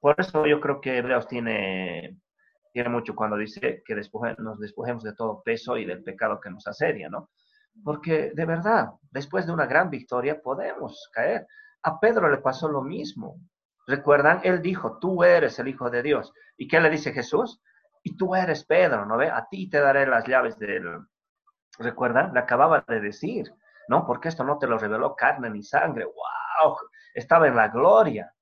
Por eso yo creo que Hebreos tiene, tiene mucho cuando dice que nos despojemos de todo peso y del pecado que nos asedia, ¿no? Porque de verdad, después de una gran victoria podemos caer. A Pedro le pasó lo mismo. ¿Recuerdan? Él dijo, tú eres el Hijo de Dios. ¿Y qué le dice Jesús? Y tú eres Pedro, ¿no ve? A ti te daré las llaves del... ¿Recuerdan? Le acababa de decir, ¿no? Porque esto no te lo reveló carne ni sangre. ¡Wow! Estaba en la gloria.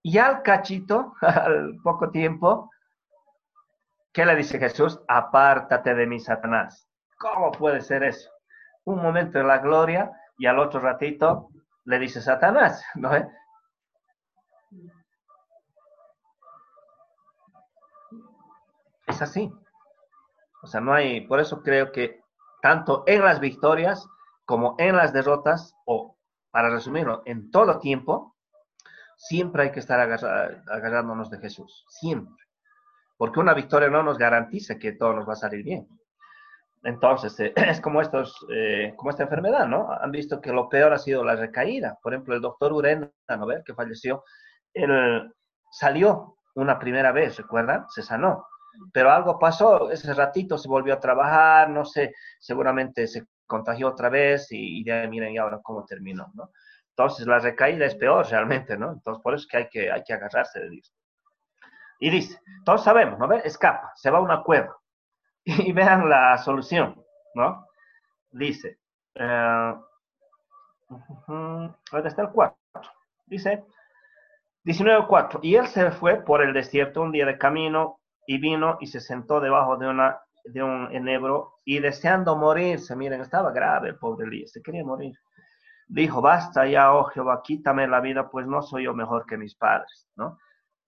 Y al cachito, al poco tiempo, ¿qué le dice Jesús? Apártate de mí, Satanás. ¿Cómo puede ser eso? un momento en la gloria y al otro ratito le dice Satanás, ¿no? Es así. O sea, no hay, por eso creo que tanto en las victorias como en las derrotas, o para resumirlo, en todo tiempo, siempre hay que estar agarrándonos de Jesús, siempre. Porque una victoria no nos garantiza que todo nos va a salir bien. Entonces, eh, es como, estos, eh, como esta enfermedad, ¿no? Han visto que lo peor ha sido la recaída. Por ejemplo, el doctor Urena, ¿no? Que falleció, él salió una primera vez, ¿recuerdan? Se sanó. Pero algo pasó, ese ratito se volvió a trabajar, no sé, seguramente se contagió otra vez y, ya miren, y ahora cómo terminó, ¿no? Entonces, la recaída es peor realmente, ¿no? Entonces, por eso es que hay que, hay que agarrarse de Dios. Y dice, todos sabemos, ¿no? Escapa, se va a una cueva y vean la solución, ¿no? Dice, eh, está el 4? Dice, 19.4. Y él se fue por el desierto un día de camino y vino y se sentó debajo de, una, de un enebro y deseando morirse, miren, estaba grave el pobre Elías, se quería morir. Dijo, basta ya, oh Jehová, quítame la vida, pues no soy yo mejor que mis padres, ¿no?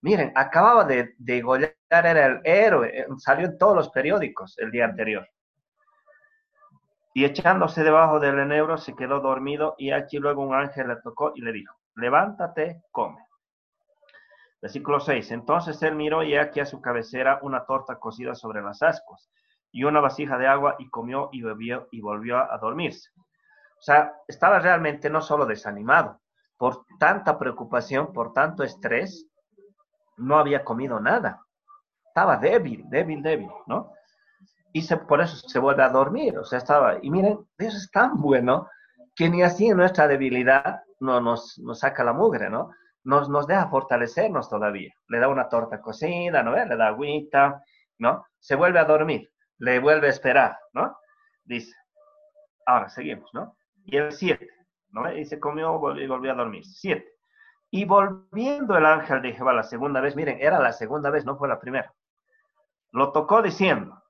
Miren, acababa de degollar, era el héroe, eh, salió en todos los periódicos el día anterior. Y echándose debajo del enebro se quedó dormido y aquí luego un ángel le tocó y le dijo, levántate, come. Versículo 6. Entonces él miró y aquí a su cabecera una torta cocida sobre las ascuas y una vasija de agua y comió y bebió y volvió a dormirse. O sea, estaba realmente no solo desanimado, por tanta preocupación, por tanto estrés, no había comido nada. Estaba débil, débil, débil, ¿no? Y se, por eso se vuelve a dormir, o sea, estaba, y miren, Dios es tan bueno que ni así en nuestra debilidad no nos, nos saca la mugre, ¿no? Nos, nos deja fortalecernos todavía. Le da una torta cocida, ¿no? Le da agüita, ¿no? Se vuelve a dormir, le vuelve a esperar, ¿no? Dice, ahora seguimos, ¿no? Y el 7, ¿no? Y se comió y volvió a dormir. 7. Y volviendo el ángel de Jehová la segunda vez, miren, era la segunda vez, no fue la primera. Lo tocó diciendo,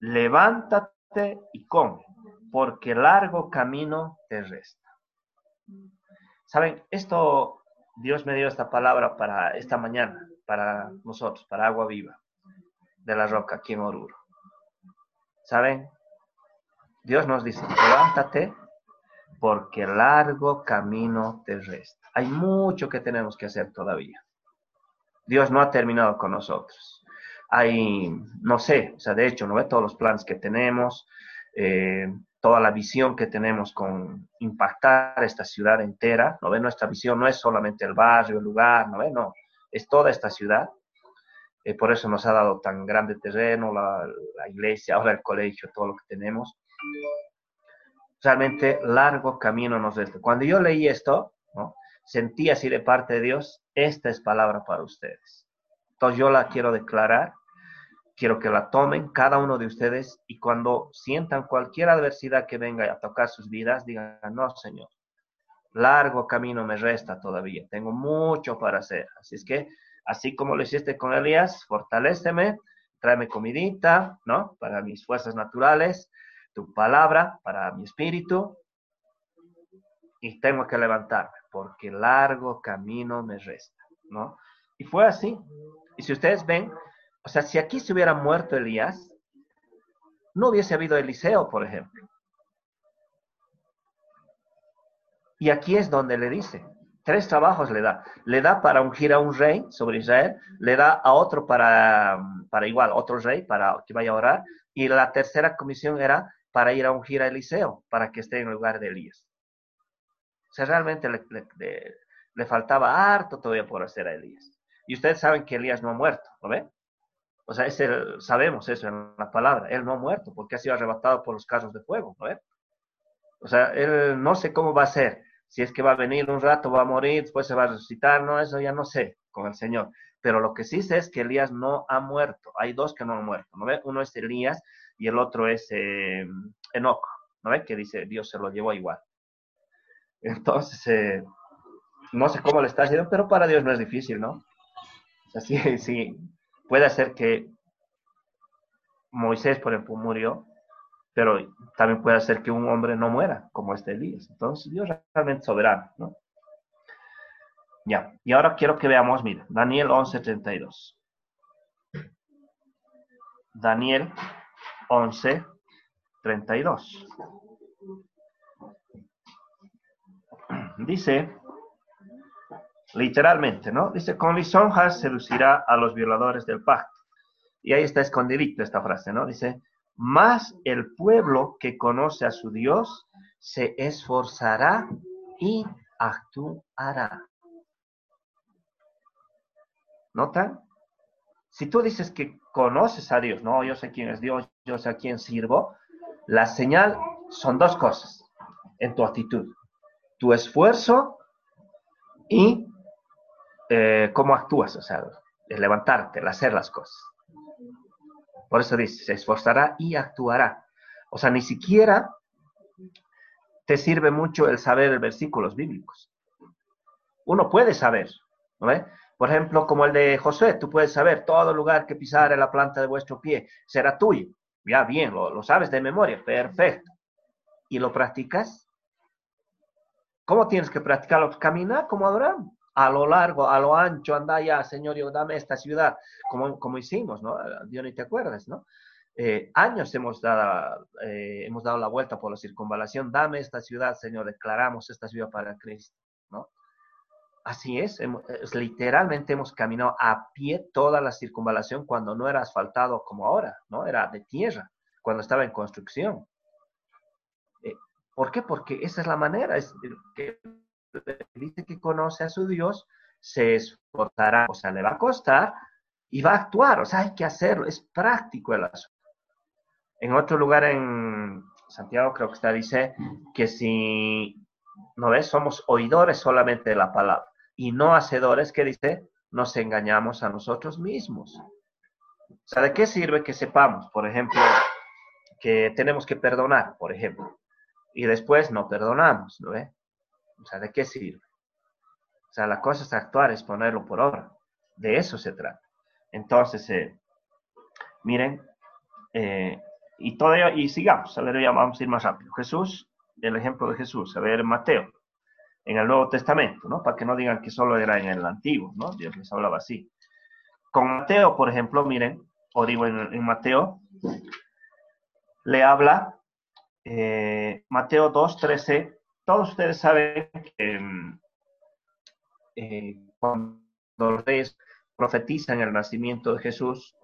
levántate y come, porque largo camino te resta. Saben, esto, Dios me dio esta palabra para esta mañana, para nosotros, para agua viva de la roca aquí en Oruro. ¿Saben? Dios nos dice, levántate porque largo camino te resta. Hay mucho que tenemos que hacer todavía. Dios no ha terminado con nosotros. Hay, no sé, o sea, de hecho, no ve todos los planes que tenemos, eh, toda la visión que tenemos con impactar esta ciudad entera, no ve nuestra visión no es solamente el barrio, el lugar, no ve, no, es toda esta ciudad. Eh, por eso nos ha dado tan grande terreno, la, iglesia, ahora el colegio, todo lo que tenemos realmente largo camino nos resta. Cuando yo leí esto, sentí así de parte de Dios, esta es palabra para ustedes. Entonces yo la quiero declarar, quiero que la tomen cada uno de ustedes y cuando sientan cualquier adversidad que venga a tocar sus vidas, digan, no, Señor, largo camino me resta todavía, tengo mucho para hacer. Así es que, así como lo hiciste con Elías, fortaléceme, tráeme comidita, ¿no? Para mis fuerzas naturales tu palabra para mi espíritu y tengo que levantarme porque largo camino me resta, ¿no? Y fue así. Y si ustedes ven, o sea, si aquí se hubiera muerto Elías, no hubiese habido Eliseo, por ejemplo. Y aquí es donde le dice, tres trabajos le da. Le da para ungir a un rey sobre Israel, le da a otro para, para igual, otro rey, para que vaya a orar, y la tercera comisión era para ir a ungir a Eliseo, para que esté en lugar de Elías. O sea, realmente le, faltaba harto todavía por hacer a Elías. Y ustedes saben que Elías no ha muerto, ¿lo ven? O sea, sabemos eso en la palabra. Él no ha muerto porque ha sido arrebatado por los carros de fuego, ¿no? O sea, él no sé cómo va a ser. Si es que va a venir un rato, va a morir, después se va a resucitar, no, eso ya no sé con el Señor. Pero lo que sí sé es que Elías no ha muerto. Hay dos que no han muerto, ¿no? Uno es Elías y el otro es eh, Enoch, ¿no ves? Que dice, Dios se lo llevó igual. Entonces, eh, no sé cómo le está haciendo, pero para Dios no es difícil, ¿no? O sea, sí, sí, puede ser que Moisés, por ejemplo, murió, pero también puede ser que un hombre no muera, como este Elías. Entonces, Dios realmente soberano, ¿no? Ya, y ahora quiero que veamos, mira, Daniel 11:32. Daniel 11, 32. Dice, literalmente, ¿no? Dice, con lisonjas seducirá a los violadores del pacto. Y ahí está escondidito esta frase, ¿no? Dice, más el pueblo que conoce a su Dios se esforzará y actuará. ¿Notan? Si tú dices que conoces a Dios, no, yo sé quién es Dios, yo sé a quién sirvo, la señal son dos cosas en tu actitud. Tu esfuerzo y eh, cómo actúas, o sea, el levantarte, el hacer las cosas. Por eso dice, se esforzará y actuará. O sea, ni siquiera te sirve mucho el saber versículos bíblicos. Uno puede saber, ¿no? Por ejemplo, como el de Josué, tú puedes saber todo lugar que pisar la planta de vuestro pie será tuyo. Ya bien, lo, sabes de memoria, perfecto. ¿Y lo practicas? ¿Cómo tienes que practicarlo? Caminar como Abraham, a lo largo, a lo ancho, anda ya, Señor, yo dame esta ciudad, como, como hicimos, ¿no? Dios ni te acuerdas, ¿no? Eh, años hemos dado, eh, hemos dado la vuelta por la circunvalación, dame esta ciudad, Señor, declaramos esta ciudad para Cristo, ¿no? Así es, literalmente hemos caminado a pie toda la circunvalación cuando no era asfaltado como ahora, ¿no? Era de tierra, cuando estaba en construcción. Eh, ¿Por qué? Porque esa es la manera, es que dice que conoce a su Dios, se esforzará, o sea, le va a costar y va a actuar, o sea, hay que hacerlo, es práctico el asunto. En otro lugar en Santiago creo que está, dice que si, ¿no ves? Somos oidores solamente de la palabra y no hacedores, que dice, nos engañamos a nosotros mismos. O sea, ¿de qué sirve que sepamos, por ejemplo, que tenemos que perdonar, por ejemplo, y después no perdonamos, ¿no ve? O sea, ¿de qué sirve? O sea, la cosa es actuar, es ponerlo por obra. De eso se trata. Entonces, eh, miren, eh, y todavía, y sigamos, a ver, ya vamos a ir más rápido. Jesús, el ejemplo de Jesús, a ver, Mateo, en el Nuevo Testamento, ¿no? Para que no digan que solo era en el Antiguo, ¿no? Dios les hablaba así. Con Mateo, por ejemplo, miren, o digo en, Mateo, le habla eh, Mateo 2, 13. Todos ustedes saben que eh, cuando los reyes profetizan el nacimiento de Jesús,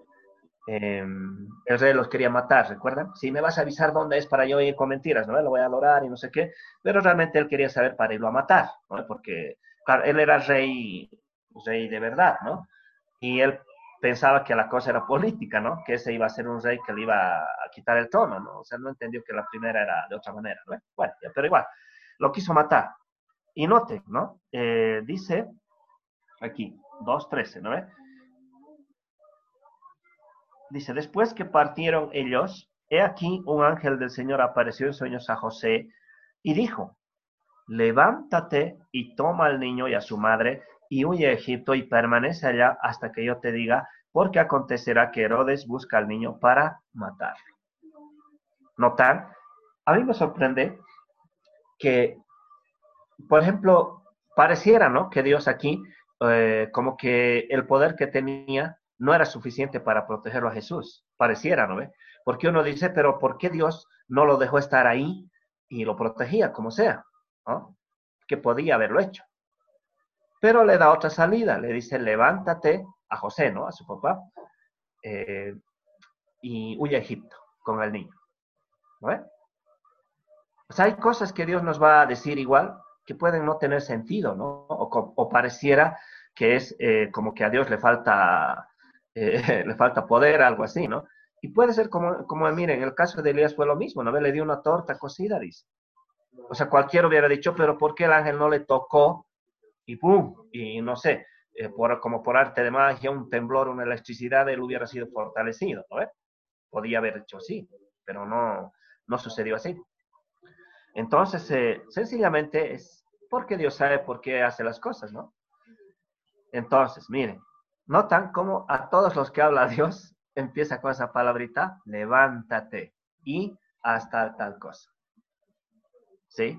Em, el rey los quería matar, ¿recuerdan? Si me vas a avisar dónde es para yo ir con mentiras, ¿no? Lo voy a adorar y no sé qué, pero realmente él quería saber para irlo a matar, ¿no? Porque, claro, él era rey, rey de verdad, ¿no? Y él pensaba que la cosa era política, ¿no? Que ese iba a ser un rey que le iba a quitar el trono, ¿no? O sea, no entendió que la primera era de otra manera, ¿no? Bueno, pero igual, lo quiso matar. Y note, ¿no? Eh, dice aquí, 2.13, ¿no? dice, después que partieron ellos, he aquí un ángel del Señor apareció en sueños a José y dijo, levántate y toma al niño y a su madre y huye a Egipto y permanece allá hasta que yo te diga, porque acontecerá que Herodes busca al niño para matarlo. Notar, a mí me sorprende que, por ejemplo, pareciera, ¿no? Que Dios aquí, eh, como que el poder que tenía no era suficiente para protegerlo a Jesús. Pareciera, ¿no ve? Porque uno dice, pero ¿por qué Dios no lo dejó estar ahí y lo protegía como sea? Que podía haberlo hecho. Pero le da otra salida, le dice, levántate a José, ¿no? A su papá, eh, y huye a Egipto con el niño. ¿No sea, hay cosas que Dios nos va a decir igual que pueden no tener sentido, ¿no? O, pareciera que es eh, como que a Dios le falta eh, le falta poder, algo así, ¿no? Y puede ser como, como, miren, el caso de Elías fue lo mismo, ¿no? Le dio una torta cocida, dice. O sea, cualquiera hubiera dicho, pero ¿por qué el ángel no le tocó? Y ¡pum! Y no sé, eh, por, como por arte de magia, un temblor, una electricidad, él hubiera sido fortalecido, ¿no? Podía haber hecho así, pero no, no sucedió así. Entonces, eh, sencillamente es porque Dios sabe por qué hace las cosas, ¿no? Entonces, miren, Notan cómo a todos los que habla Dios empieza con esa palabrita, levántate y hasta tal cosa. ¿Sí?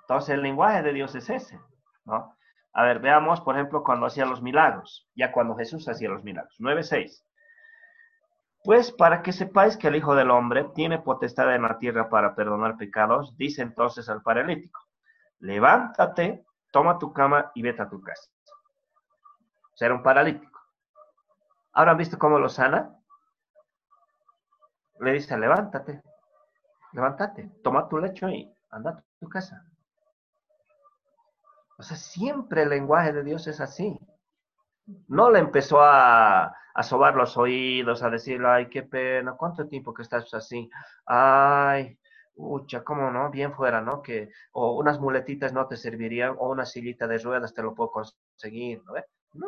Entonces el lenguaje de Dios es ese, ¿no? A ver, veamos, por ejemplo, cuando hacía los milagros, ya cuando Jesús hacía los milagros. 9.6. Pues para que sepáis que el Hijo del Hombre tiene potestad en la tierra para perdonar pecados, dice entonces al paralítico, levántate, toma tu cama y vete a tu casa. Era un paralítico. ¿Ahora han visto cómo lo sana? Le dice, levántate, levántate, toma tu lecho y anda a tu casa. O sea, siempre el lenguaje de Dios es así. No le empezó a, a sobar los oídos, a decirle, ay, qué pena, ¿cuánto tiempo que estás así? Ay, ucha, cómo no, bien fuera, ¿no? Que, o unas muletitas no te servirían, o una sillita de ruedas te lo puedo conseguir, ¿no? No,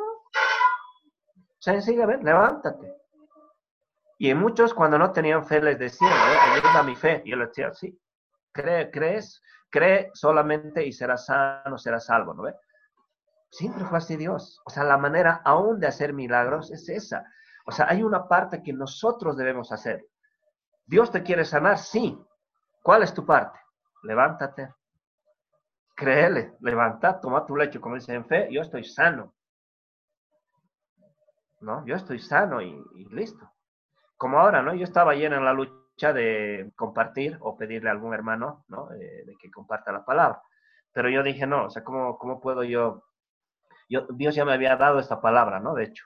Sencillamente, levántate. Y muchos cuando no tenían fe les decían, ayuda a mi fe. Y yo les decía, sí, cree, crees, cree solamente y serás sano, serás salvo, ¿no ve? Siempre fue así Dios. O sea, la manera aún de hacer milagros es esa. O sea, hay una parte que nosotros debemos hacer. Dios te quiere sanar, sí. ¿Cuál es tu parte? Levántate. Créele, levanta, toma tu lecho, como dice en fe, yo estoy sano. ¿no? Yo estoy sano y, listo. Como ahora, ¿no? Yo estaba ayer en la lucha de compartir o pedirle a algún hermano, ¿no? Eh, de que comparta la palabra. Pero yo dije, no, o sea, ¿cómo, cómo puedo yo? Yo? Dios ya me había dado esta palabra, ¿no? De hecho.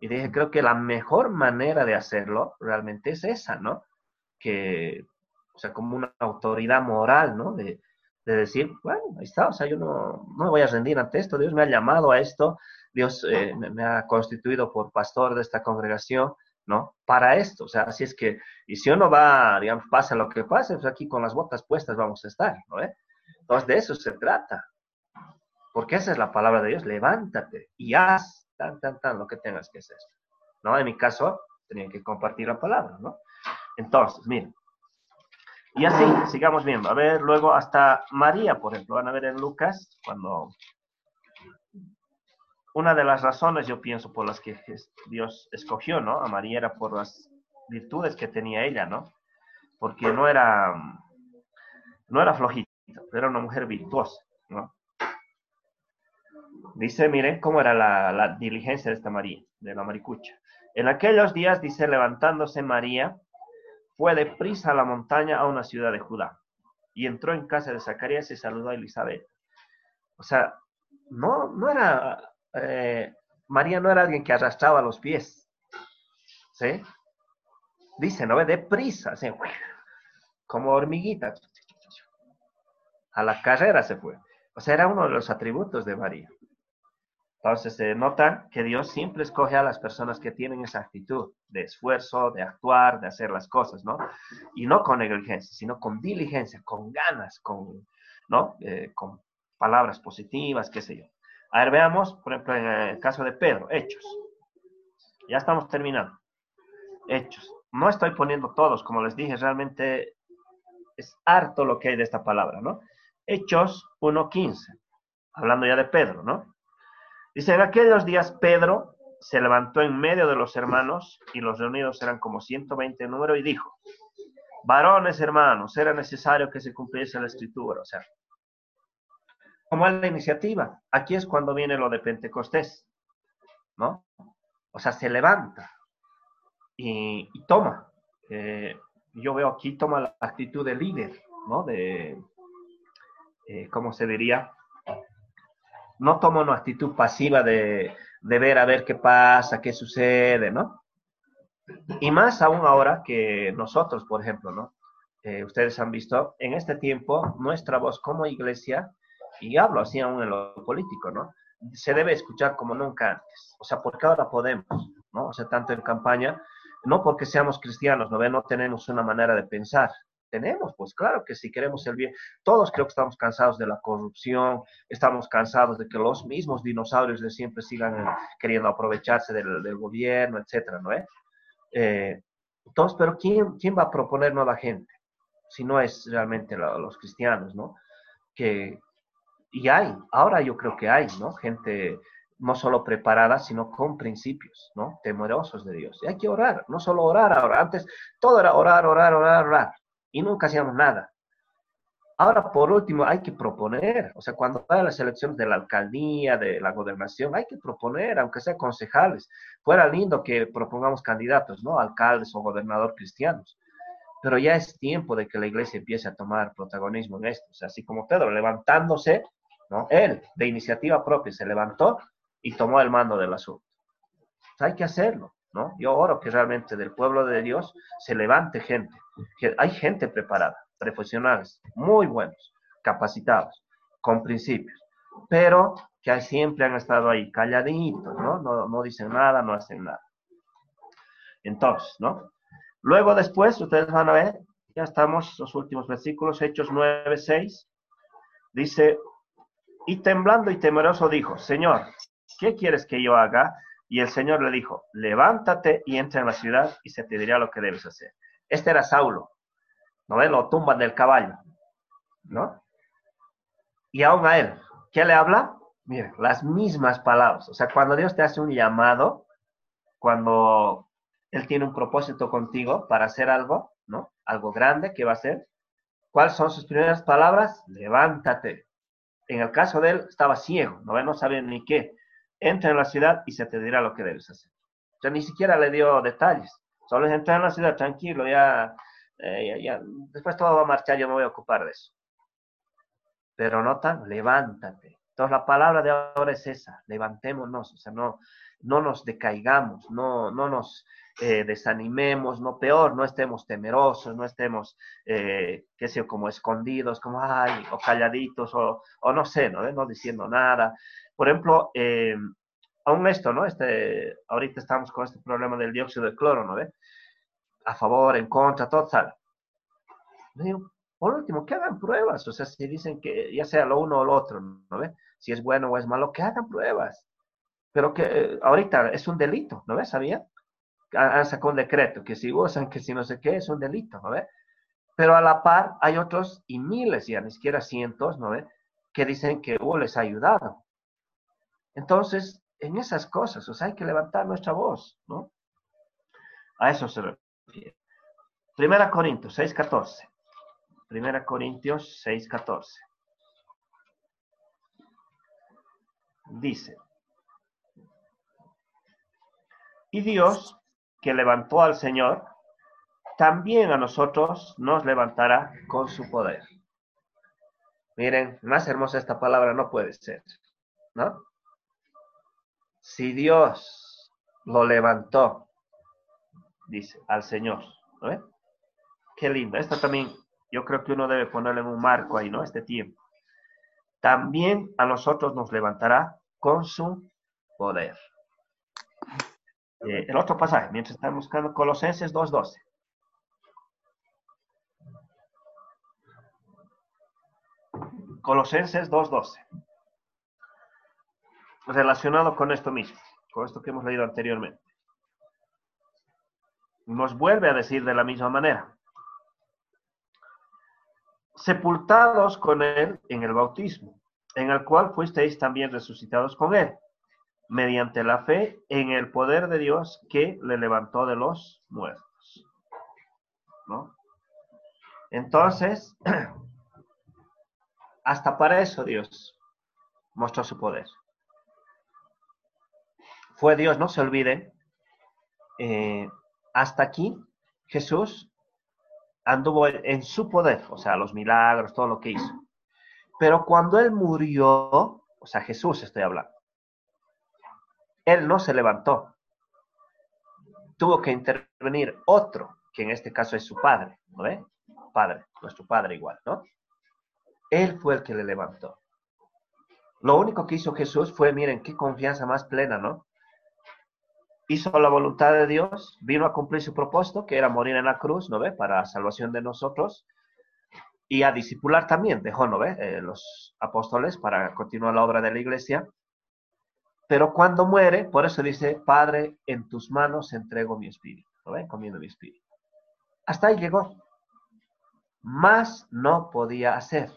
Y dije, creo que la mejor manera de hacerlo realmente es esa, ¿no? Que, o sea, como una autoridad moral, ¿no? De, de decir, bueno, ahí está, o sea, yo no, no me voy a rendir ante esto, Dios me ha llamado a esto, Dios eh, me, ha constituido por pastor de esta congregación, ¿no? Para esto, o sea, así es que, y si uno va, digamos, pasa lo que pase, pues aquí con las botas puestas vamos a estar, ¿no? Entonces de eso se trata. Porque esa es la palabra de Dios, levántate y haz tan, tan, tan lo que tengas que hacer. ¿No? En mi caso, tenía que compartir la palabra, ¿no? Entonces, miren. Y así, sigamos viendo. A ver, luego hasta María, por ejemplo, van a ver en Lucas, cuando una de las razones, yo pienso, por las que Dios escogió, ¿no? A María era por las virtudes que tenía ella, ¿no? Porque no era, no era flojita, era una mujer virtuosa, ¿no? Dice, miren cómo era la, diligencia de esta María, de la maricucha. En aquellos días, dice, levantándose María, fue deprisa a la montaña a una ciudad de Judá y entró en casa de Zacarías y saludó a Elizabeth. O sea, no, no era eh, María no era alguien que arrastraba los pies. ¿Sí? Dice, no ve deprisa, ¿sí? como hormiguita. A la carrera se fue. O sea, era uno de los atributos de María. Entonces se nota que Dios siempre escoge a las personas que tienen esa actitud de esfuerzo, de actuar, de hacer las cosas, ¿no? Y no con negligencia, sino con diligencia, con ganas, con, ¿no? Eh, con palabras positivas, qué sé yo. A ver, veamos, por ejemplo, en el caso de Pedro, Hechos. Ya estamos terminando. Hechos. No estoy poniendo todos, como les dije, realmente es harto lo que hay de esta palabra, ¿no? Hechos 1.15, hablando ya de Pedro, ¿no? Dice, en aquellos días Pedro se levantó en medio de los hermanos y los reunidos eran como 120 en número y dijo, varones hermanos, era necesario que se cumpliese la escritura, o sea, como es la iniciativa. Aquí es cuando viene lo de Pentecostés, ¿no? O sea, se levanta y, toma. Eh, yo veo aquí toma la actitud de líder, ¿no? De, eh, ¿cómo se diría? No toma una actitud pasiva de, de ver a ver qué pasa, qué sucede, ¿no? Y más aún ahora que nosotros, por ejemplo, ¿no? Eh, ustedes han visto, en este tiempo, nuestra voz como iglesia y hablo así aún en lo político, ¿no? Se debe escuchar como nunca antes. O sea, porque ahora podemos, ¿no? O sea, tanto en campaña, no porque seamos cristianos, ¿no? No tenemos una manera de pensar. Tenemos, pues claro que si queremos el bien, todos creo que estamos cansados de la corrupción, estamos cansados de que los mismos dinosaurios de siempre sigan eh, queriendo aprovecharse del, gobierno, etcétera, ¿no? Eh, entonces, pero ¿quién, ¿quién va a proponer nueva gente? Si no es realmente los cristianos, ¿no? Que, y hay, ahora yo creo que hay, ¿no? Gente no solo preparada, sino con principios, ¿no? Temerosos de Dios. Y hay que orar, no solo orar ahora. Antes todo era orar, orar, orar, orar. Y nunca hacíamos nada. Ahora, por último, hay que proponer. O sea, cuando hay las elecciones de la alcaldía, de la gobernación, hay que proponer, aunque sea concejales. Fuera lindo que propongamos candidatos, ¿no? Alcaldes o gobernador cristianos. Pero ya es tiempo de que la iglesia empiece a tomar protagonismo en esto. O sea, así como Pedro levantándose ¿no? Él, de iniciativa propia, se levantó y tomó el mando del asunto. hay que hacerlo, Yo oro que realmente del pueblo de Dios se levante gente, que hay gente preparada, profesionales, muy buenos, capacitados, con principios, pero que siempre han estado ahí calladitos, ¿no? No, no dicen nada, no hacen nada. Entonces, ¿no? Luego después, ustedes van a ver, ya estamos, los últimos versículos, Hechos 9, 6, dice, y temblando y temeroso dijo, Señor, ¿qué quieres que yo haga? Y el Señor le dijo, levántate y entra en la ciudad y se te dirá lo que debes hacer. Este era Saulo, ¿no ves? Lo tumban del caballo, ¿no? Y aún a él, ¿qué le habla? Mira, las mismas palabras. O sea, cuando Dios te hace un llamado, cuando Él tiene un propósito contigo para hacer algo, ¿no? Algo grande que va a hacer. ¿Cuáles son sus primeras palabras? Levántate. En el caso de él, estaba ciego, no, no sabía ni qué. Entra en la ciudad y se te dirá lo que debes hacer. O sea, ni siquiera le dio detalles. Solo es entrar en la ciudad, tranquilo, ya, eh, ya, después todo va a marchar, yo me voy a ocupar de eso. Pero nota, levántate. Entonces la palabra de ahora es esa, levantémonos, o sea, no, no nos decaigamos, no, no nos eh, desanimemos, no peor, no estemos temerosos, no estemos, eh, qué sé yo, como escondidos, como, ay, o calladitos, o, o no sé, ¿no? No diciendo nada. Por ejemplo, eh, aún esto, ¿no? Este, ahorita estamos con este problema del dióxido de cloro, ¿no? A favor, en contra, todo tal. Por último, que hagan pruebas, o sea, si dicen que ya sea lo uno o lo otro, ¿no ve? Si es bueno o es malo, que hagan pruebas. Pero que ahorita es un delito, ¿no ve? ¿Sabían? Han sacado un decreto que si usan, que si no sé qué, es un delito, ¿no ve? Pero a la par hay otros y miles, ya ni siquiera cientos, ¿no ve? Que dicen que oh, les ha ayudado. Entonces, en esas cosas, o sea, hay que levantar nuestra voz, ¿no? A eso se refiere. Primera Corintios 6, 14. 1 Corintios 6:14. Dice, y Dios, que levantó al Señor, también a nosotros nos levantará con su poder. Miren, más hermosa esta palabra no puede ser, ¿no? Si Dios lo levantó, dice, al Señor, ¿no? Qué lindo. Esta también yo creo que uno debe ponerle un marco ahí, ¿no? Este tiempo. También a nosotros nos levantará con su poder. Eh, el otro pasaje, mientras estamos buscando Colosenses 2.12. Colosenses 2.12. Relacionado con esto mismo, con esto que hemos leído anteriormente. Nos vuelve a decir de la misma manera. Sepultados con él en el bautismo, en el cual fuisteis también resucitados con él, mediante la fe en el poder de Dios que le levantó de los muertos. ¿No? Entonces, Hasta para eso Dios mostró su poder. Fue Dios, no se olvide. Eh, hasta aquí Jesús anduvo en su poder, o sea, los milagros, todo lo que hizo. Pero cuando Él murió, o sea, Jesús estoy hablando, Él no se levantó. Tuvo que intervenir otro, que en este caso es su Padre, ¿no ve? Padre, nuestro Padre igual, ¿no? Él fue el que le levantó. Lo único que hizo Jesús fue, miren, qué confianza más plena, ¿no? Hizo la voluntad de Dios, vino a cumplir su propósito, que era morir en la cruz, ¿no ve? Para salvación de nosotros. Y a discipular también, dejó, ¿no ve? Eh, los apóstoles para continuar la obra de la iglesia. Pero cuando muere, por eso dice, Padre, en tus manos entrego mi espíritu, ¿no ve? Comiendo mi espíritu. Hasta ahí llegó. Más no podía hacer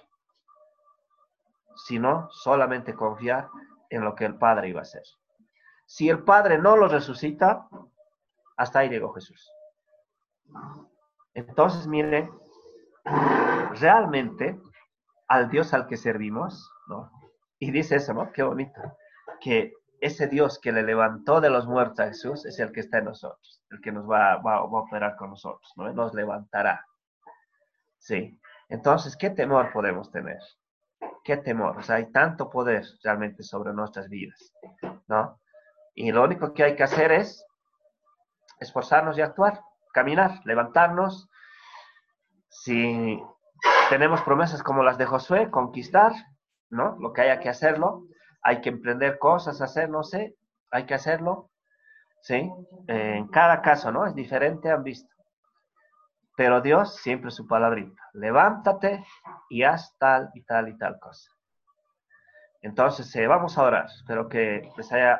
sino solamente confiar en lo que el Padre iba a hacer. Si el Padre no lo resucita, hasta ahí llegó Jesús. Entonces, miren, realmente al Dios al que servimos, ¿no? Y dice eso, ¿no? Qué bonito. Que ese Dios que le levantó de los muertos a Jesús es el que está en nosotros, el que nos va, va a operar con nosotros, ¿no? Nos levantará. Sí. Entonces, ¿qué temor podemos tener? qué temor. O sea, hay tanto poder realmente sobre nuestras vidas, ¿no? Y lo único que hay que hacer es esforzarnos y actuar, caminar, levantarnos. Si tenemos promesas como las de Josué, conquistar, ¿no? Lo que haya que hacerlo. Hay que emprender cosas, hacer, no sé, hay que hacerlo. ¿Sí? en cada caso, ¿no? Es diferente, han visto. Pero Dios siempre su palabrita. Levántate y haz tal y tal y tal cosa. Entonces, eh, vamos a orar. Espero que les haya